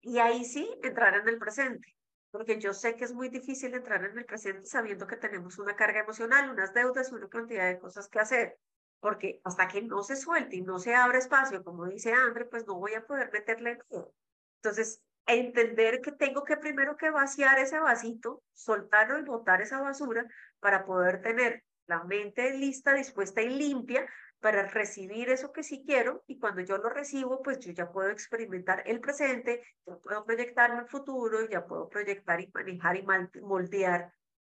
Speaker 3: Y ahí sí entrar en el presente, porque yo sé que es muy difícil entrar en el presente sabiendo que tenemos una carga emocional, unas deudas, una cantidad de cosas que hacer, porque hasta que no se suelte y no se abra espacio, como dice André, pues no voy a poder meterle todo. Entonces, entender que tengo que primero que vaciar ese vasito, soltarlo y botar esa basura para poder tener la mente lista, dispuesta y limpia para recibir eso que sí quiero y cuando yo lo recibo, pues yo ya puedo experimentar el presente, ya puedo proyectarme el futuro, ya puedo proyectar y manejar y moldear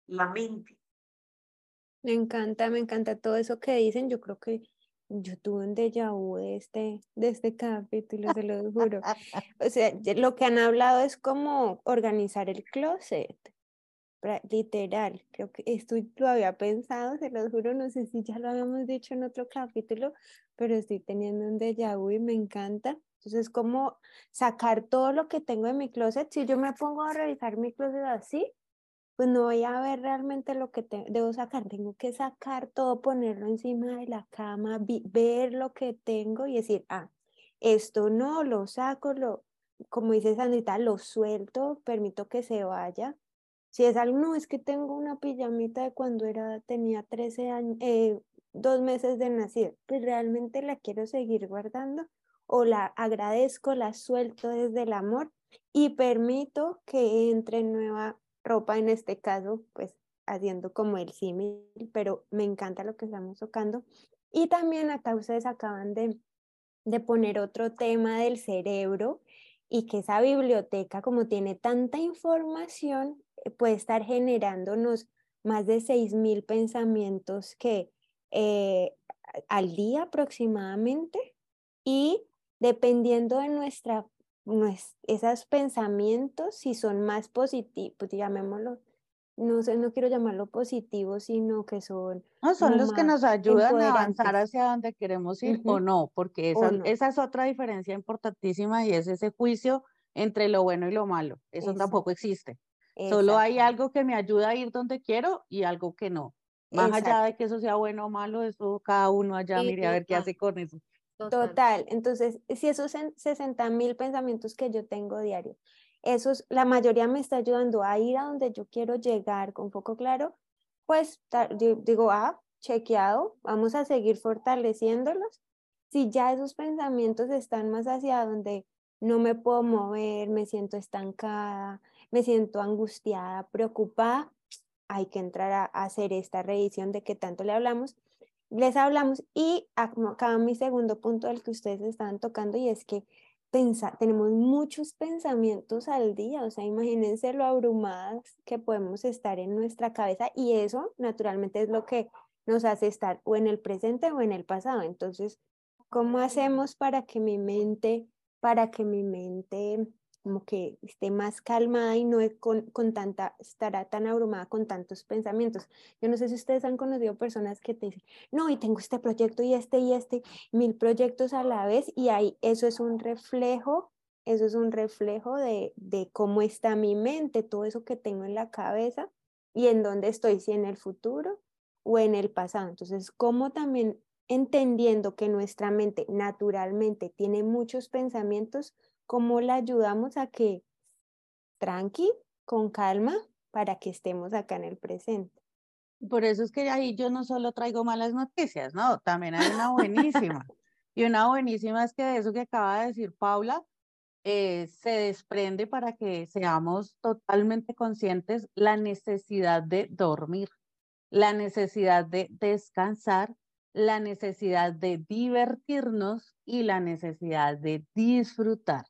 Speaker 3: la mente.
Speaker 1: Me encanta, me encanta todo eso que dicen. Yo creo que yo tuve un déjà vu de este, de este capítulo, se lo juro. O sea, lo que han hablado es como organizar el closet, literal. Creo que esto lo había pensado, se lo juro, no sé si ya lo habíamos dicho en otro capítulo, pero estoy teniendo un déjà vu y me encanta. Entonces, como sacar todo lo que tengo en mi closet. Si yo me pongo a revisar mi closet así, pues no voy a ver realmente lo que debo sacar, tengo que sacar todo, ponerlo encima de la cama, ver lo que tengo y decir, ah, esto no, lo saco, lo, como dice Sandrita, lo suelto, permito que se vaya. Si es algo, no, es que tengo una pijamita de cuando era, tenía 13 años, eh, dos meses de nacido, pues realmente la quiero seguir guardando o la agradezco, la suelto desde el amor y permito que entre nueva ropa en este caso, pues haciendo como el símil, pero me encanta lo que estamos tocando. Y también acá ustedes acaban de, de poner otro tema del cerebro y que esa biblioteca, como tiene tanta información, eh, puede estar generándonos más de 6.000 pensamientos que eh, al día aproximadamente y dependiendo de nuestra esos pensamientos, si son más positivos, pues, llamémoslo, no sé, no quiero llamarlo positivo, sino que son...
Speaker 2: No, son los que nos ayudan a avanzar hacia donde queremos ir o no, porque esa, esa, es otra diferencia importantísima y es ese juicio entre lo bueno y lo malo. Eso tampoco existe. Solo hay algo que me ayuda a ir donde quiero y algo que no. Más allá de que eso sea bueno o malo, eso cada uno allá mire a ver qué hace con eso.
Speaker 1: Total. Entonces, si esos 60 mil pensamientos que yo tengo diario, esos, la mayoría me está ayudando a ir a donde yo quiero llegar con foco claro, pues digo, ah, chequeado, vamos a seguir fortaleciéndolos. Si ya esos pensamientos están más hacia donde no me puedo mover, me siento estancada, me siento angustiada, preocupada, hay que entrar a hacer esta revisión de que tanto le hablamos les hablamos y acá mi segundo punto del que ustedes estaban tocando y es que pensa, tenemos muchos pensamientos al día, o sea, imagínense lo abrumadas que podemos estar en nuestra cabeza y eso naturalmente es lo que nos hace estar o en el presente o en el pasado. Entonces, ¿cómo hacemos para que mi mente, para que mi mente como que esté más calmada y no con, con, tanta, estará tan abrumada con tantos pensamientos. Yo no sé si ustedes han conocido personas que te dicen, no, y tengo este proyecto y este y este, mil proyectos a la vez, y ahí eso es un reflejo, eso es un reflejo de, de cómo está mi mente, todo eso que tengo en la cabeza y en dónde estoy, si en el futuro o en el pasado. Entonces, cómo también entendiendo que nuestra mente naturalmente tiene muchos pensamientos, ¿Cómo la ayudamos a que tranqui, con calma, para que estemos acá en el presente?
Speaker 2: Por eso es que ahí yo no solo traigo malas noticias, no, también hay una buenísima. y una buenísima es que de eso que acaba de decir Paula, eh, se desprende para que seamos totalmente conscientes la necesidad de dormir, la necesidad de descansar, la necesidad de divertirnos y la necesidad de disfrutar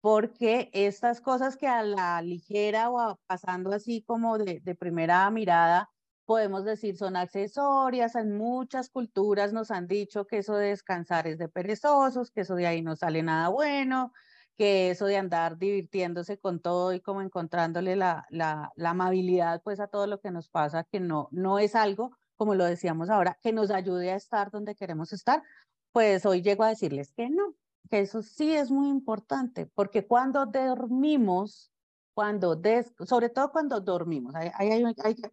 Speaker 2: porque estas cosas que a la ligera o pasando así como de, primera mirada podemos decir son accesorias, en muchas culturas nos han dicho que eso de descansar es de perezosos, que eso de ahí no sale nada bueno, que eso de andar divirtiéndose con todo y como encontrándole la, la, la amabilidad pues a todo lo que nos pasa, que no, no es algo, como lo decíamos ahora, que nos ayude a estar donde queremos estar, pues hoy llego a decirles que no, que eso sí es muy importante, porque cuando dormimos, cuando sobre todo cuando dormimos,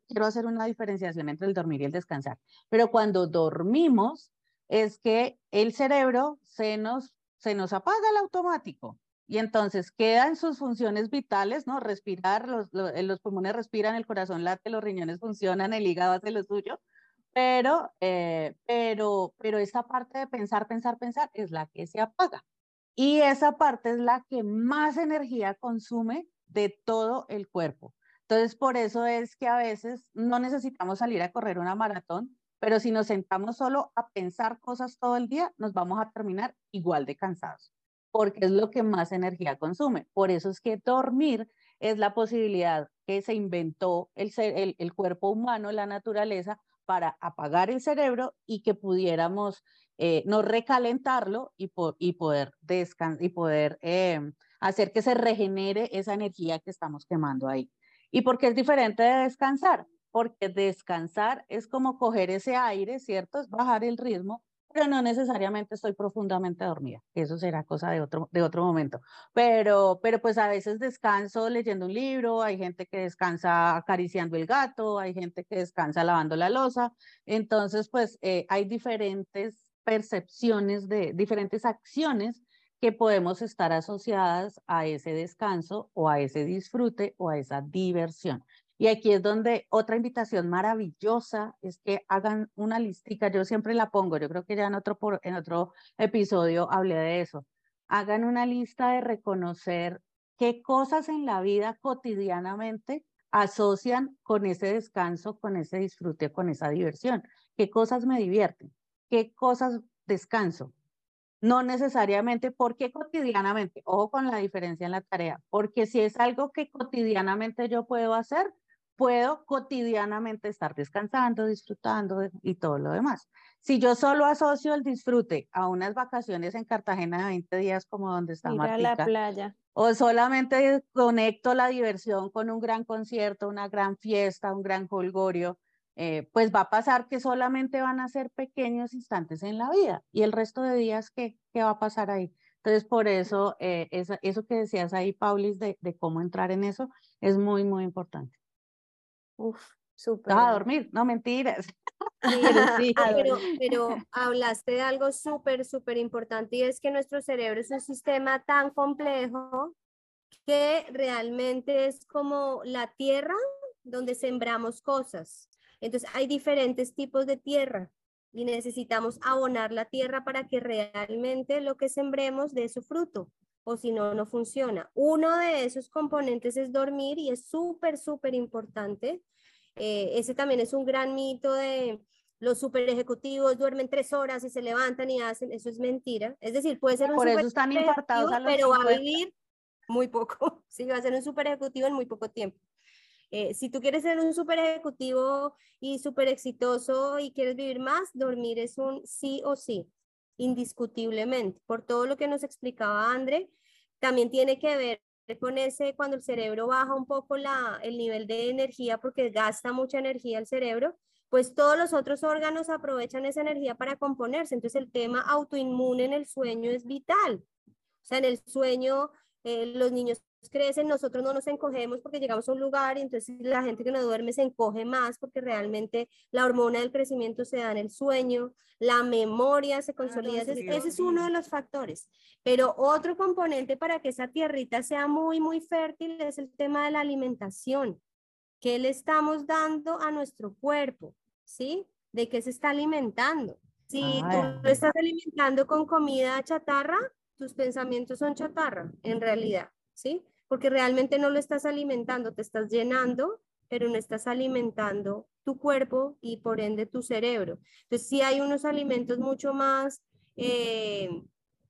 Speaker 2: quiero hacer una diferenciación entre el dormir y el descansar, pero cuando dormimos es que el cerebro se nos, se nos apaga el automático y entonces quedan sus funciones vitales, ¿no? Respirar, los, los pulmones respiran, el corazón late, los riñones funcionan, el hígado hace lo suyo, pero, eh, pero, pero esta parte de pensar, pensar, pensar es la que se apaga. Y esa parte es la que más energía consume de todo el cuerpo. Entonces, por eso es que a veces no necesitamos salir a correr una maratón, pero si nos sentamos solo a pensar cosas todo el día, nos vamos a terminar igual de cansados, porque es lo que más energía consume. Por eso es que dormir es la posibilidad que se inventó el, el, el cuerpo humano, la naturaleza, para apagar el cerebro y que pudiéramos eh, no recalentarlo y, y poder, y poder em, hacer que se regenere esa energía que estamos quemando ahí. ¿Y por qué es diferente de descansar? Porque descansar es como coger ese aire, ¿cierto? Es bajar el ritmo pero no necesariamente estoy profundamente dormida. Eso será cosa de otro, de otro momento. Pero, pero pues a veces descanso leyendo un libro, hay gente que descansa acariciando el gato, hay gente que descansa lavando la losa. Entonces, pues eh, hay diferentes percepciones de diferentes acciones que podemos estar asociadas a ese descanso o a ese disfrute o a esa diversión. Y aquí es donde otra invitación maravillosa es que hagan una listica, yo siempre la pongo, yo creo que ya en otro, en otro episodio hablé de eso. Hagan una lista de reconocer qué cosas en la vida cotidianamente asocian con ese descanso, con ese disfrute, con esa diversión. ¿Qué cosas me divierten? ¿Qué cosas descanso? No necesariamente, porque cotidianamente? Ojo con la diferencia en la tarea, porque si es algo que cotidianamente yo puedo hacer, puedo cotidianamente estar descansando, disfrutando y todo lo demás. Si yo solo asocio el disfrute a unas vacaciones en Cartagena de 20 días como donde está
Speaker 1: Ir a la playa.
Speaker 2: O solamente conecto la diversión con un gran concierto, una gran fiesta, un gran colgorio, eh, pues va a pasar que solamente van a ser pequeños instantes en la vida y el resto de días, ¿qué, qué va a pasar ahí? Entonces, por eso, eh, eso, que decías ahí, Paulis, de, de cómo entrar en eso, es muy, muy importante.
Speaker 1: Uf, súper.
Speaker 2: a dormir, no mentiras.
Speaker 4: pero, pero, hablaste de algo súper, súper importante y es que nuestro cerebro es un sistema tan complejo que realmente es como la tierra donde sembramos cosas. Entonces hay diferentes tipos de tierra y necesitamos abonar la tierra para que realmente lo que sembremos dé su fruto o si no, no funciona. Uno de esos componentes es dormir y es súper, súper importante. Eh, ese también es un gran mito de, los super ejecutivos duermen tres horas y se levantan y hacen, eso es mentira. Es decir, puede ser un
Speaker 2: Por eso
Speaker 4: super
Speaker 2: están infartados a los
Speaker 4: pero va a
Speaker 2: 50.
Speaker 4: vivir muy poco. Sí, va a ser un super ejecutivo en muy poco tiempo. Eh, si tú quieres ser un super ejecutivo y súper exitoso y quieres vivir más, dormir es un sí o sí, indiscutiblemente. Por todo lo que nos explicaba André, también tiene que ver con ese cuando el cerebro baja un poco la, el nivel de energía porque gasta mucha energía el cerebro, pues todos los otros órganos aprovechan esa energía para componerse. Entonces el tema autoinmune en el sueño es vital. O sea, en el sueño eh, los niños crecen, nosotros no nos encogemos porque llegamos a un lugar y entonces la gente que no duerme se encoge más porque realmente la hormona del crecimiento se da en el sueño, la memoria se consolida, ese,
Speaker 3: sí,
Speaker 4: ese es uno de los factores. Pero otro componente para que esa tierrita sea muy, muy fértil es el tema de la alimentación. ¿Qué le estamos dando a nuestro cuerpo? ¿Sí? ¿De qué se está alimentando? Si
Speaker 2: Ah,
Speaker 4: tú lo estás alimentando con comida chatarra, tus pensamientos son chatarra, en realidad, ¿sí? Porque realmente no lo estás alimentando, te estás llenando, pero no estás alimentando tu cuerpo y por ende tu cerebro. Entonces, sí hay unos alimentos mucho más eh,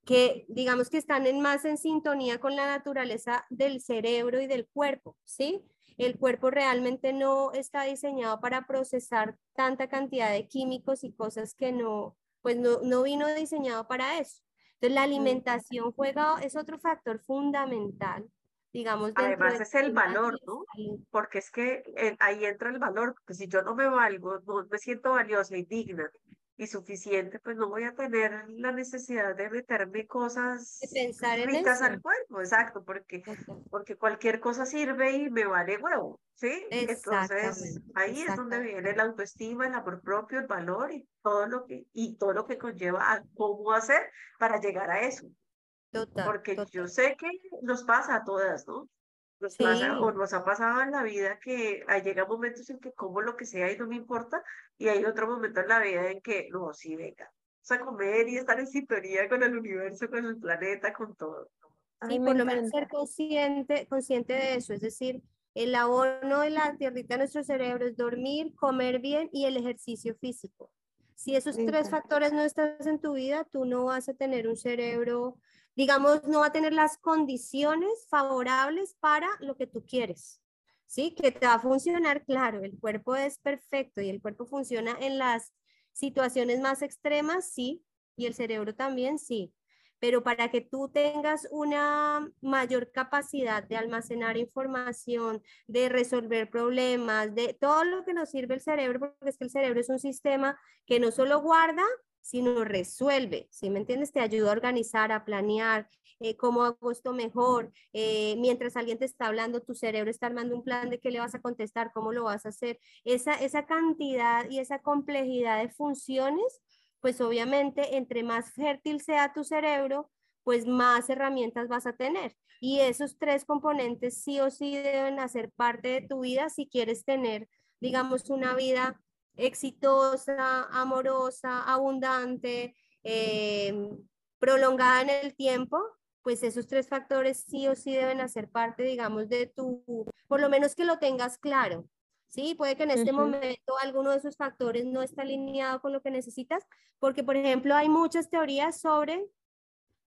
Speaker 4: que, digamos que están en más en sintonía con la naturaleza del cerebro y del cuerpo, ¿sí? El cuerpo realmente no está diseñado para procesar tanta cantidad de químicos y cosas que no, pues no, no vino diseñado para eso. Entonces, la alimentación juega, es otro factor fundamental, digamos,
Speaker 3: Además es el valor, ¿no? Porque es que eh, ahí entra el valor, porque si yo no me valgo, no me siento valiosa y digna y suficiente, pues no voy a tener la necesidad de meterme cosas
Speaker 4: De pensar en
Speaker 3: ricas
Speaker 4: eso.
Speaker 3: al cuerpo, exacto, porque, porque cualquier cosa sirve y me vale huevo, ¿sí? Entonces ahí es donde viene la autoestima, el amor propio, el valor y todo lo que, y todo lo que conlleva a cómo hacer para llegar a eso.
Speaker 4: Total,
Speaker 3: Porque yo sé que nos pasa a todas, ¿no? Nos pasa
Speaker 4: Sí.
Speaker 3: o nos ha pasado en la vida que llega momentos en que como lo que sea y no me importa, y hay otro momento en la vida en que, no, sí, venga, vamos a comer y estar en sintonía con el universo, con el planeta, con todo.
Speaker 1: Ay, me
Speaker 4: por lo menos ser consciente, consciente de eso, es decir, el abono de la tierrita de nuestro cerebro es dormir, comer bien y el ejercicio físico. Si esos tres factores no estás en tu vida, tú no vas a tener un cerebro, digamos, no va a tener las condiciones favorables para lo que tú quieres. Sí, que te va a funcionar, claro, el cuerpo es perfecto y el cuerpo funciona en las situaciones más extremas, sí, y el cerebro también, sí pero para que tú tengas una mayor capacidad de almacenar información, de resolver problemas, de todo lo que nos sirve el cerebro, porque es que el cerebro es un sistema que no solo guarda, sino resuelve, ¿sí me entiendes? Te ayuda a organizar, a planear, eh, cómo hago esto mejor. Eh, mientras alguien te está hablando, tu cerebro está armando un plan de qué le vas a contestar, cómo lo vas a hacer. Esa, esa cantidad y esa complejidad de funciones pues obviamente entre más fértil sea tu cerebro, pues más herramientas vas a tener. Y esos tres componentes sí o sí deben hacer parte de tu vida si quieres tener, digamos, una vida exitosa, amorosa, abundante, eh, prolongada en el tiempo, pues esos tres factores sí o sí deben hacer parte, digamos, de tu, por lo menos que lo tengas claro. Sí, puede que en este momento alguno de esos factores no está alineado con lo que necesitas, porque por ejemplo hay muchas teorías sobre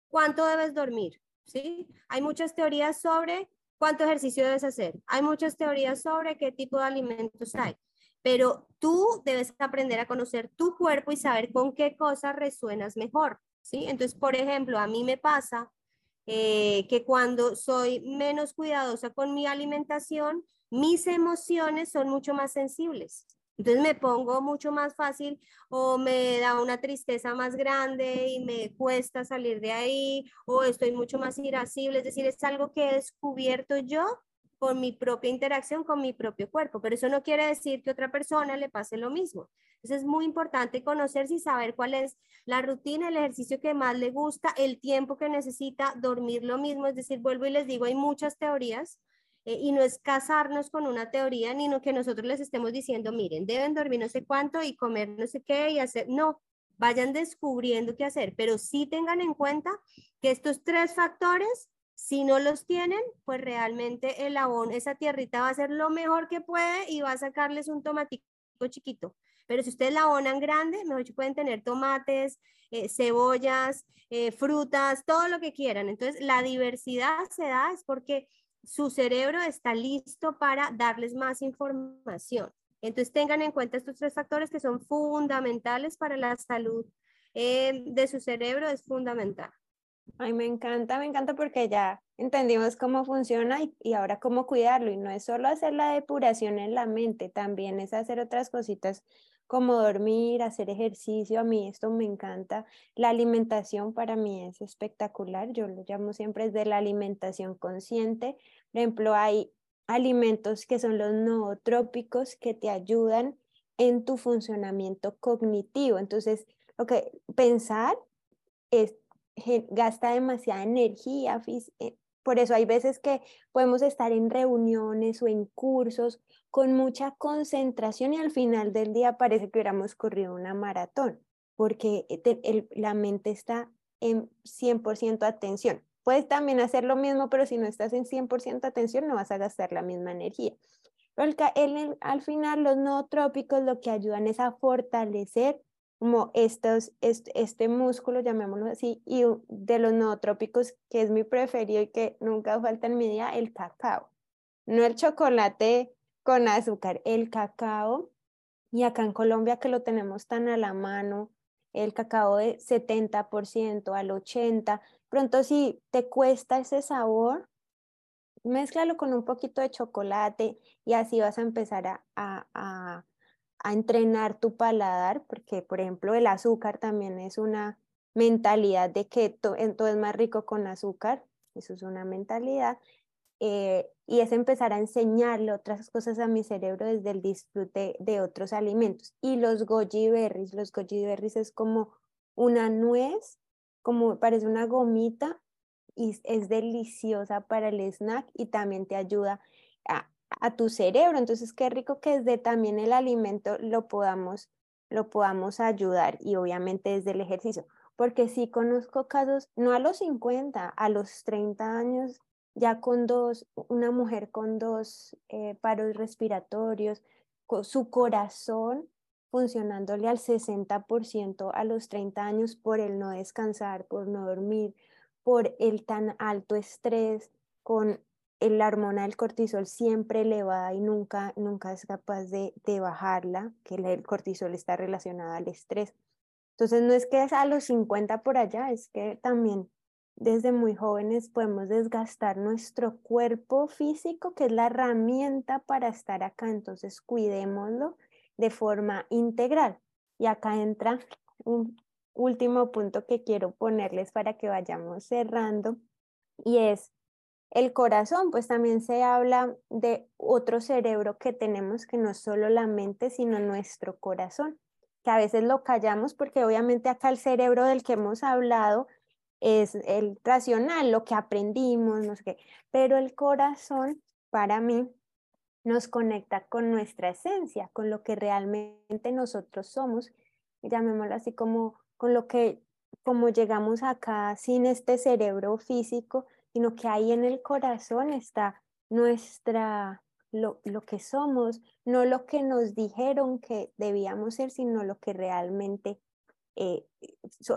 Speaker 4: cuánto debes dormir, ¿sí? Hay muchas teorías sobre cuánto ejercicio debes hacer, hay muchas teorías sobre qué tipo de alimentos hay, pero tú debes aprender a conocer tu cuerpo y saber con qué cosas resuenas mejor, ¿sí? Entonces, por ejemplo, a mí me pasa eh, que cuando soy menos cuidadosa con mi alimentación, mis emociones son mucho más sensibles. Entonces me pongo mucho más fácil o me da una tristeza más grande y me cuesta salir de ahí o estoy mucho más irascible. Es decir, es algo que he descubierto yo por mi propia interacción con mi propio cuerpo, pero eso no quiere decir que otra persona le pase lo mismo. Entonces es muy importante conocerse y saber cuál es la rutina, el ejercicio que más le gusta, el tiempo que necesita, dormir lo mismo. Es decir, vuelvo y les digo, hay muchas teorías eh, y no es casarnos con una teoría, ni que nosotros les estemos diciendo, miren, deben dormir no sé cuánto y comer no sé qué y hacer, no, vayan descubriendo qué hacer, pero sí tengan en cuenta que estos tres factores, si no los tienen, pues realmente el abono, esa tierrita va a hacer lo mejor que puede y va a sacarles un tomatico chiquito. Pero si ustedes la abonan grande, mejor pueden tener tomates, eh, cebollas, eh, frutas, todo lo que quieran. Entonces, la diversidad se da es porque su cerebro está listo para darles más información. Entonces, tengan en cuenta estos tres factores que son fundamentales para la salud eh, de su cerebro, es fundamental.
Speaker 1: Ay, me encanta, me encanta porque ya entendimos cómo funciona y, y, ahora cómo cuidarlo. Y no es solo hacer la depuración en la mente, también es hacer otras cositas como dormir, hacer ejercicio. A mí esto me encanta. La alimentación para mí es espectacular. Yo lo llamo siempre de la alimentación consciente. Por ejemplo, hay alimentos que son los nootrópicos que te ayudan en tu funcionamiento cognitivo. Entonces, que pensar es, gasta demasiada energía. Eh, por eso hay veces que podemos estar en reuniones o en cursos con mucha concentración y al final del día parece que hubiéramos corrido una maratón, porque eh, la mente está en 100% atención. Puedes también hacer lo mismo, pero si no estás en 100% atención, no vas a gastar la misma energía. Al final, los nootrópicos lo que ayudan es a fortalecer como estos, este, este, músculo, llamémoslo así, y de los nootrópicos, que es mi preferido y que nunca falta en mi día, el cacao. No el chocolate con azúcar, el cacao. Y acá en Colombia que lo tenemos tan a la mano, el cacao de 70% al 80%, pronto si te cuesta ese sabor, mézclalo con un poquito de chocolate y así vas a empezar a, a, a entrenar tu paladar, porque por ejemplo el azúcar también es una mentalidad de que todo es más rico con azúcar, eso es una mentalidad, eh, y es empezar a enseñarle otras cosas a mi cerebro desde el disfrute de otros alimentos. Y los goji berries, los goji berries es como una nuez como parece una gomita y es deliciosa para el snack y también te ayuda a, a tu cerebro. Entonces, qué rico que desde también el alimento lo podamos, lo podamos ayudar y obviamente desde el ejercicio. Porque sí conozco casos, no a los 50, a los 30 años, ya con dos, una mujer con dos eh, paros respiratorios, con su corazón funcionándole al 60% a los 30 años por el no descansar, por no dormir, por el tan alto estrés, con la hormona del cortisol siempre elevada y nunca, nunca es capaz de, de bajarla, que el cortisol está relacionado al estrés. Entonces no es que es a los 50 por allá, es que también desde muy jóvenes podemos desgastar nuestro cuerpo físico, que es la herramienta para estar acá. Entonces cuidémoslo de forma integral. Y acá entra un último punto que quiero ponerles para que vayamos cerrando y es el corazón, pues también se habla de otro cerebro que tenemos que no es solo la mente, sino nuestro corazón, que a veces lo callamos porque obviamente acá el cerebro del que hemos hablado es el racional, lo que aprendimos, no sé qué, pero el corazón para mí nos conecta con nuestra esencia, con lo que realmente nosotros somos, llamémoslo así como con lo que, como llegamos acá sin este cerebro físico, sino que ahí en el corazón está nuestra, lo, lo que somos, no lo que nos dijeron que debíamos ser, sino lo que realmente eh,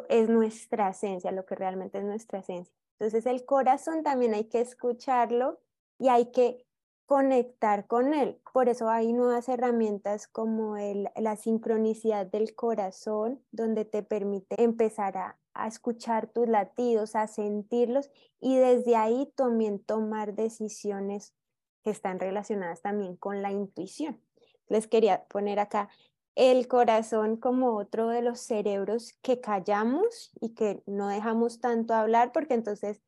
Speaker 1: es nuestra esencia, lo que realmente es nuestra esencia. Entonces el corazón también hay que escucharlo y hay que conectar con él. Por eso hay nuevas herramientas como el, la sincronicidad del corazón, donde te permite empezar a, a, escuchar tus latidos, a sentirlos y desde ahí también tomar decisiones que están relacionadas también con la intuición. Les quería poner acá el corazón como otro de los cerebros que callamos y que no dejamos tanto hablar porque entonces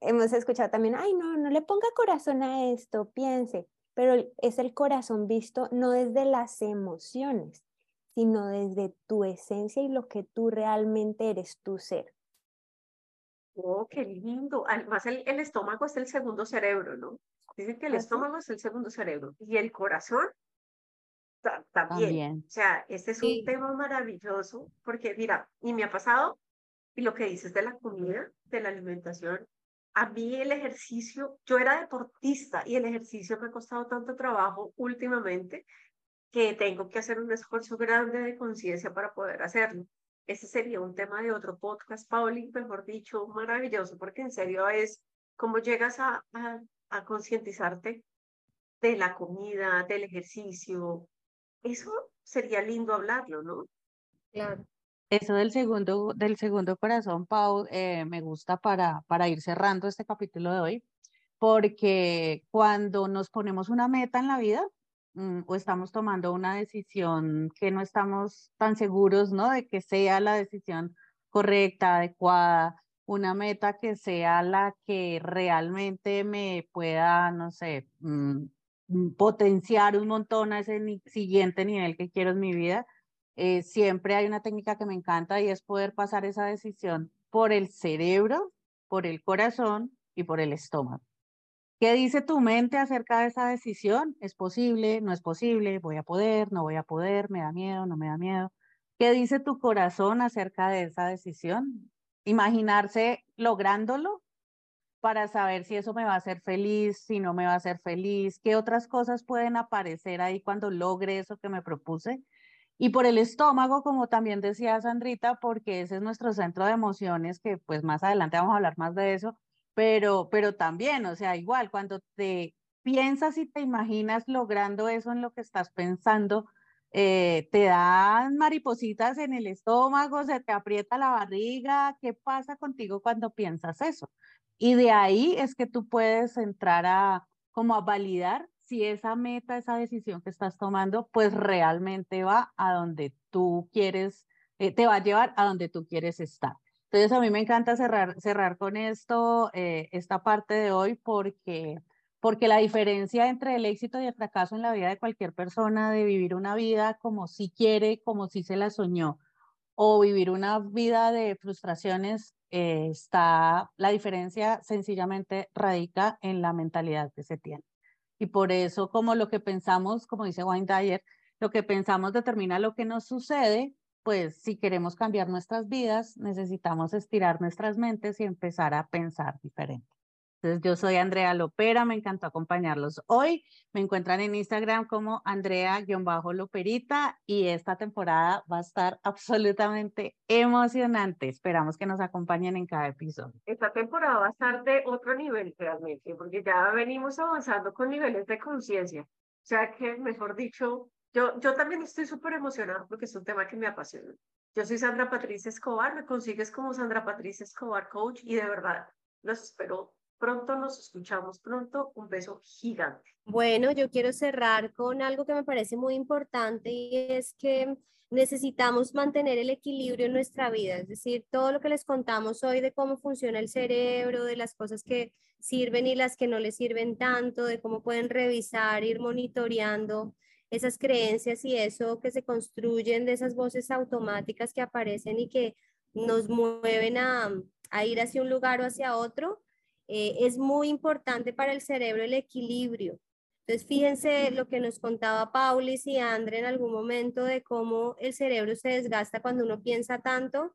Speaker 1: hemos escuchado también, ay, no, no le ponga corazón a esto, piense, pero es el corazón visto no desde las emociones, sino desde tu esencia y lo que tú realmente eres tu ser.
Speaker 3: Oh, qué lindo. Además, el, el estómago es el segundo cerebro, ¿no? Dicen que el estómago es el segundo cerebro y el corazón también. O sea, este es un tema maravilloso porque, mira, y me ha pasado, y lo que dices de la comida, de la alimentación, a mí el ejercicio, yo era deportista y el ejercicio me ha costado tanto trabajo últimamente que tengo que hacer un esfuerzo grande de conciencia para poder hacerlo. Ese sería un tema de otro podcast, Pauli, mejor dicho, maravilloso, porque en serio es cómo llegas a, a, a concientizarte de la comida, del ejercicio. Eso sería lindo hablarlo, ¿no?
Speaker 4: Claro.
Speaker 2: Eso del segundo, del segundo corazón, Pau, eh, me gusta para, para ir cerrando este capítulo de hoy, porque cuando nos ponemos una meta en la vida, o estamos tomando una decisión que no estamos tan seguros, ¿no? De que sea la decisión correcta, adecuada, una meta que sea la que realmente me pueda, no sé, mm, mm, potenciar un montón a ese siguiente nivel que quiero en mi vida. Eh, siempre hay una técnica que me encanta y es poder pasar esa decisión por el cerebro, por el corazón y por el estómago. ¿Qué dice tu mente acerca de esa decisión? ¿Es posible? ¿No es posible? ¿Voy a poder? ¿No voy a poder? ¿Me da miedo? ¿No me da miedo? ¿Qué dice tu corazón acerca de esa decisión? Imaginarse lográndolo para saber si eso me va a hacer feliz, si no me va a hacer feliz, qué otras cosas pueden aparecer ahí cuando logre eso que me propuse. Y por el estómago, como también decía Sandrita, porque ese es nuestro centro de emociones, que pues más adelante vamos a hablar más de eso, pero, pero también, o sea, igual, cuando te piensas y te imaginas logrando eso en lo que estás pensando, eh, te dan maripositas en el estómago, se te aprieta la barriga, ¿qué pasa contigo cuando piensas eso? Y de ahí es que tú puedes entrar a como a validar si esa meta, esa decisión que estás tomando, pues realmente va a donde tú quieres, eh, te va a llevar a donde tú quieres estar. Entonces a mí me encanta cerrar, cerrar con esto, eh, esta parte de hoy, porque, porque la diferencia entre el éxito y el fracaso en la vida de cualquier persona, de vivir una vida como si quiere, como si se la soñó, o vivir una vida de frustraciones, eh, está, la diferencia sencillamente radica en la mentalidad que se tiene. Y por eso, como lo que pensamos, como dice Wayne Dyer, lo que pensamos determina lo que nos sucede, pues si queremos cambiar nuestras vidas, necesitamos estirar nuestras mentes y empezar a pensar diferente. Entonces, yo soy Andrea Lopera, me encantó acompañarlos hoy. Me encuentran en Instagram como Andrea-Loperita y esta temporada va a estar absolutamente emocionante. Esperamos que nos acompañen en cada episodio.
Speaker 3: Esta temporada va a estar de otro nivel realmente, porque ya venimos avanzando con niveles de conciencia. O sea que, mejor dicho, yo, yo también estoy súper emocionada porque es un tema que me apasiona. Yo soy Sandra Patricia Escobar, me consigues como Sandra Patricia Escobar Coach y de verdad los espero Pronto nos escuchamos, pronto un beso gigante.
Speaker 4: Bueno, yo quiero cerrar con algo que me parece muy importante y es que necesitamos mantener el equilibrio en nuestra vida, es decir, todo lo que les contamos hoy de cómo funciona el cerebro, de las cosas que sirven y las que no les sirven tanto, de cómo pueden revisar, ir monitoreando esas creencias y eso que se construyen de esas voces automáticas que aparecen y que nos mueven a, a ir hacia un lugar o hacia otro eh, es muy importante para el cerebro el equilibrio. Entonces, fíjense lo que nos contaba Paulis y Andre en algún momento de cómo el cerebro se desgasta cuando uno piensa tanto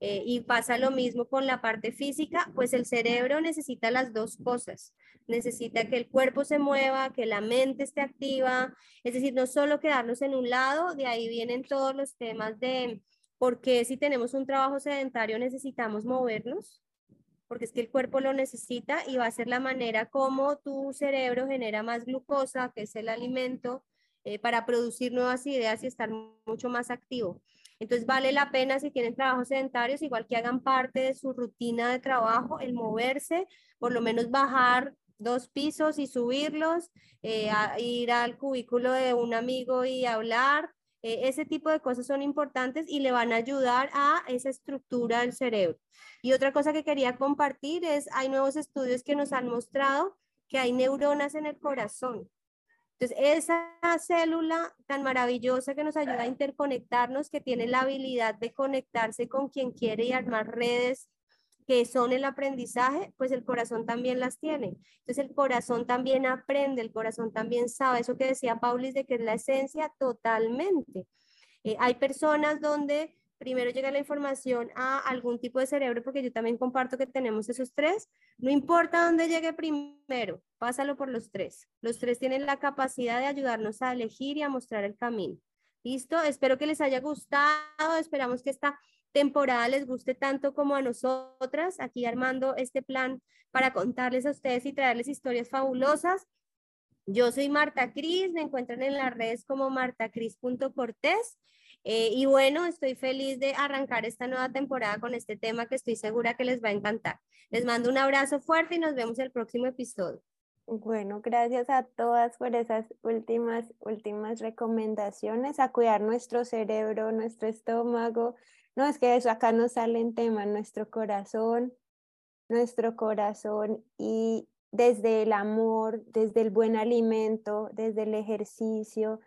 Speaker 4: eh, y pasa lo mismo con la parte física, pues el cerebro necesita las dos cosas. Necesita que el cuerpo se mueva, que la mente esté activa, es decir, no solo quedarnos en un lado, de ahí vienen todos los temas de por qué si tenemos un trabajo sedentario necesitamos movernos, porque es que el cuerpo lo necesita y va a ser la manera como tu cerebro genera más glucosa, que es el alimento, eh, para producir nuevas ideas y estar mucho más activo. Entonces vale la pena si tienen trabajos sedentarios, igual que hagan parte de su rutina de trabajo, el moverse, por lo menos bajar dos pisos y subirlos, eh, ir al cubículo de un amigo y hablar. Eh, ese tipo de cosas son importantes y le van a ayudar a esa estructura del cerebro. Y otra cosa que quería compartir es, hay nuevos estudios que nos han mostrado que hay neuronas en el corazón. Entonces, esa célula tan maravillosa que nos ayuda a interconectarnos, que tiene la habilidad de conectarse con quien quiere y armar redes que son el aprendizaje, pues el corazón también las tiene. Entonces el corazón también aprende, el corazón también sabe, eso que decía Paulis de que es la esencia totalmente. Eh, hay personas donde primero llega la información a algún tipo de cerebro, porque yo también comparto que tenemos esos tres. No importa dónde llegue primero, pásalo por los tres. Los tres tienen la capacidad de ayudarnos a elegir y a mostrar el camino. ¿Listo? Espero que les haya gustado. Esperamos que esta temporada les guste tanto como a nosotras, aquí armando este plan para contarles a ustedes y traerles historias fabulosas. Yo soy Marta Cris, me encuentran en las redes como martacris.cortés. Eh, y bueno, estoy feliz de arrancar esta nueva temporada con este tema que estoy segura que les va a encantar. Les mando un abrazo fuerte y nos vemos el próximo episodio.
Speaker 1: Bueno, gracias a todas por esas últimas, últimas recomendaciones, a cuidar nuestro cerebro, nuestro estómago, no, es que eso acá no sale en tema, nuestro corazón, nuestro corazón y desde el amor, desde el buen alimento, desde el ejercicio,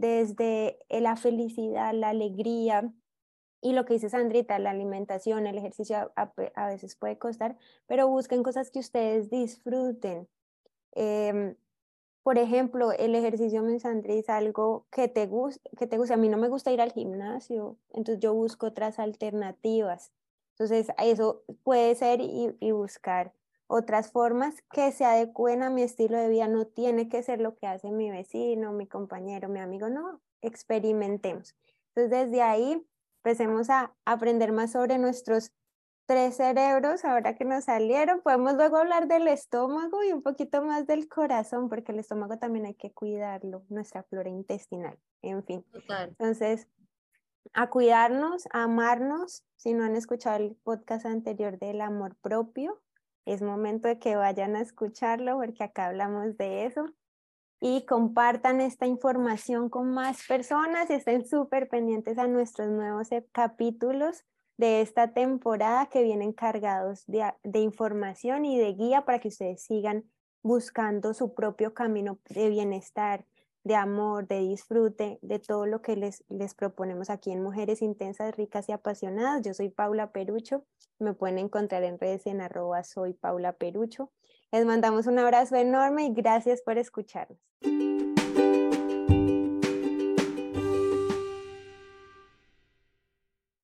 Speaker 1: desde la felicidad, la alegría. Y lo que dice Sandrita, la alimentación, el ejercicio a, veces puede costar, pero busquen cosas que ustedes disfruten. Em, por ejemplo, el ejercicio Sandri, es algo que te, que te gusta. A mí no me gusta ir al gimnasio, entonces yo busco otras alternativas. Entonces, eso puede ser y, buscar otras formas que se adecuen a mi estilo de vida. No tiene que ser lo que hace mi vecino, mi compañero, mi amigo, no, experimentemos. Entonces, desde ahí empecemos a aprender más sobre nuestros tres cerebros, ahora que nos salieron, podemos luego hablar del estómago y un poquito más del corazón, porque el estómago también hay que cuidarlo, nuestra flora intestinal, en fin. Entonces, a cuidarnos, a amarnos. Si no han escuchado el podcast anterior del amor propio, es momento de que vayan a escucharlo porque acá hablamos de eso. Y compartan esta información con más personas y estén súper pendientes a nuestros nuevos capítulos de esta temporada que vienen cargados de, de, información y de guía para que ustedes sigan buscando su propio camino de bienestar, de amor, de disfrute, de todo lo que les, les proponemos aquí en Mujeres Intensas, Ricas y Apasionadas. Yo soy Paula Perucho, me pueden encontrar en redes en arroba soy Paula Perucho. Les mandamos un abrazo enorme y gracias por escucharnos.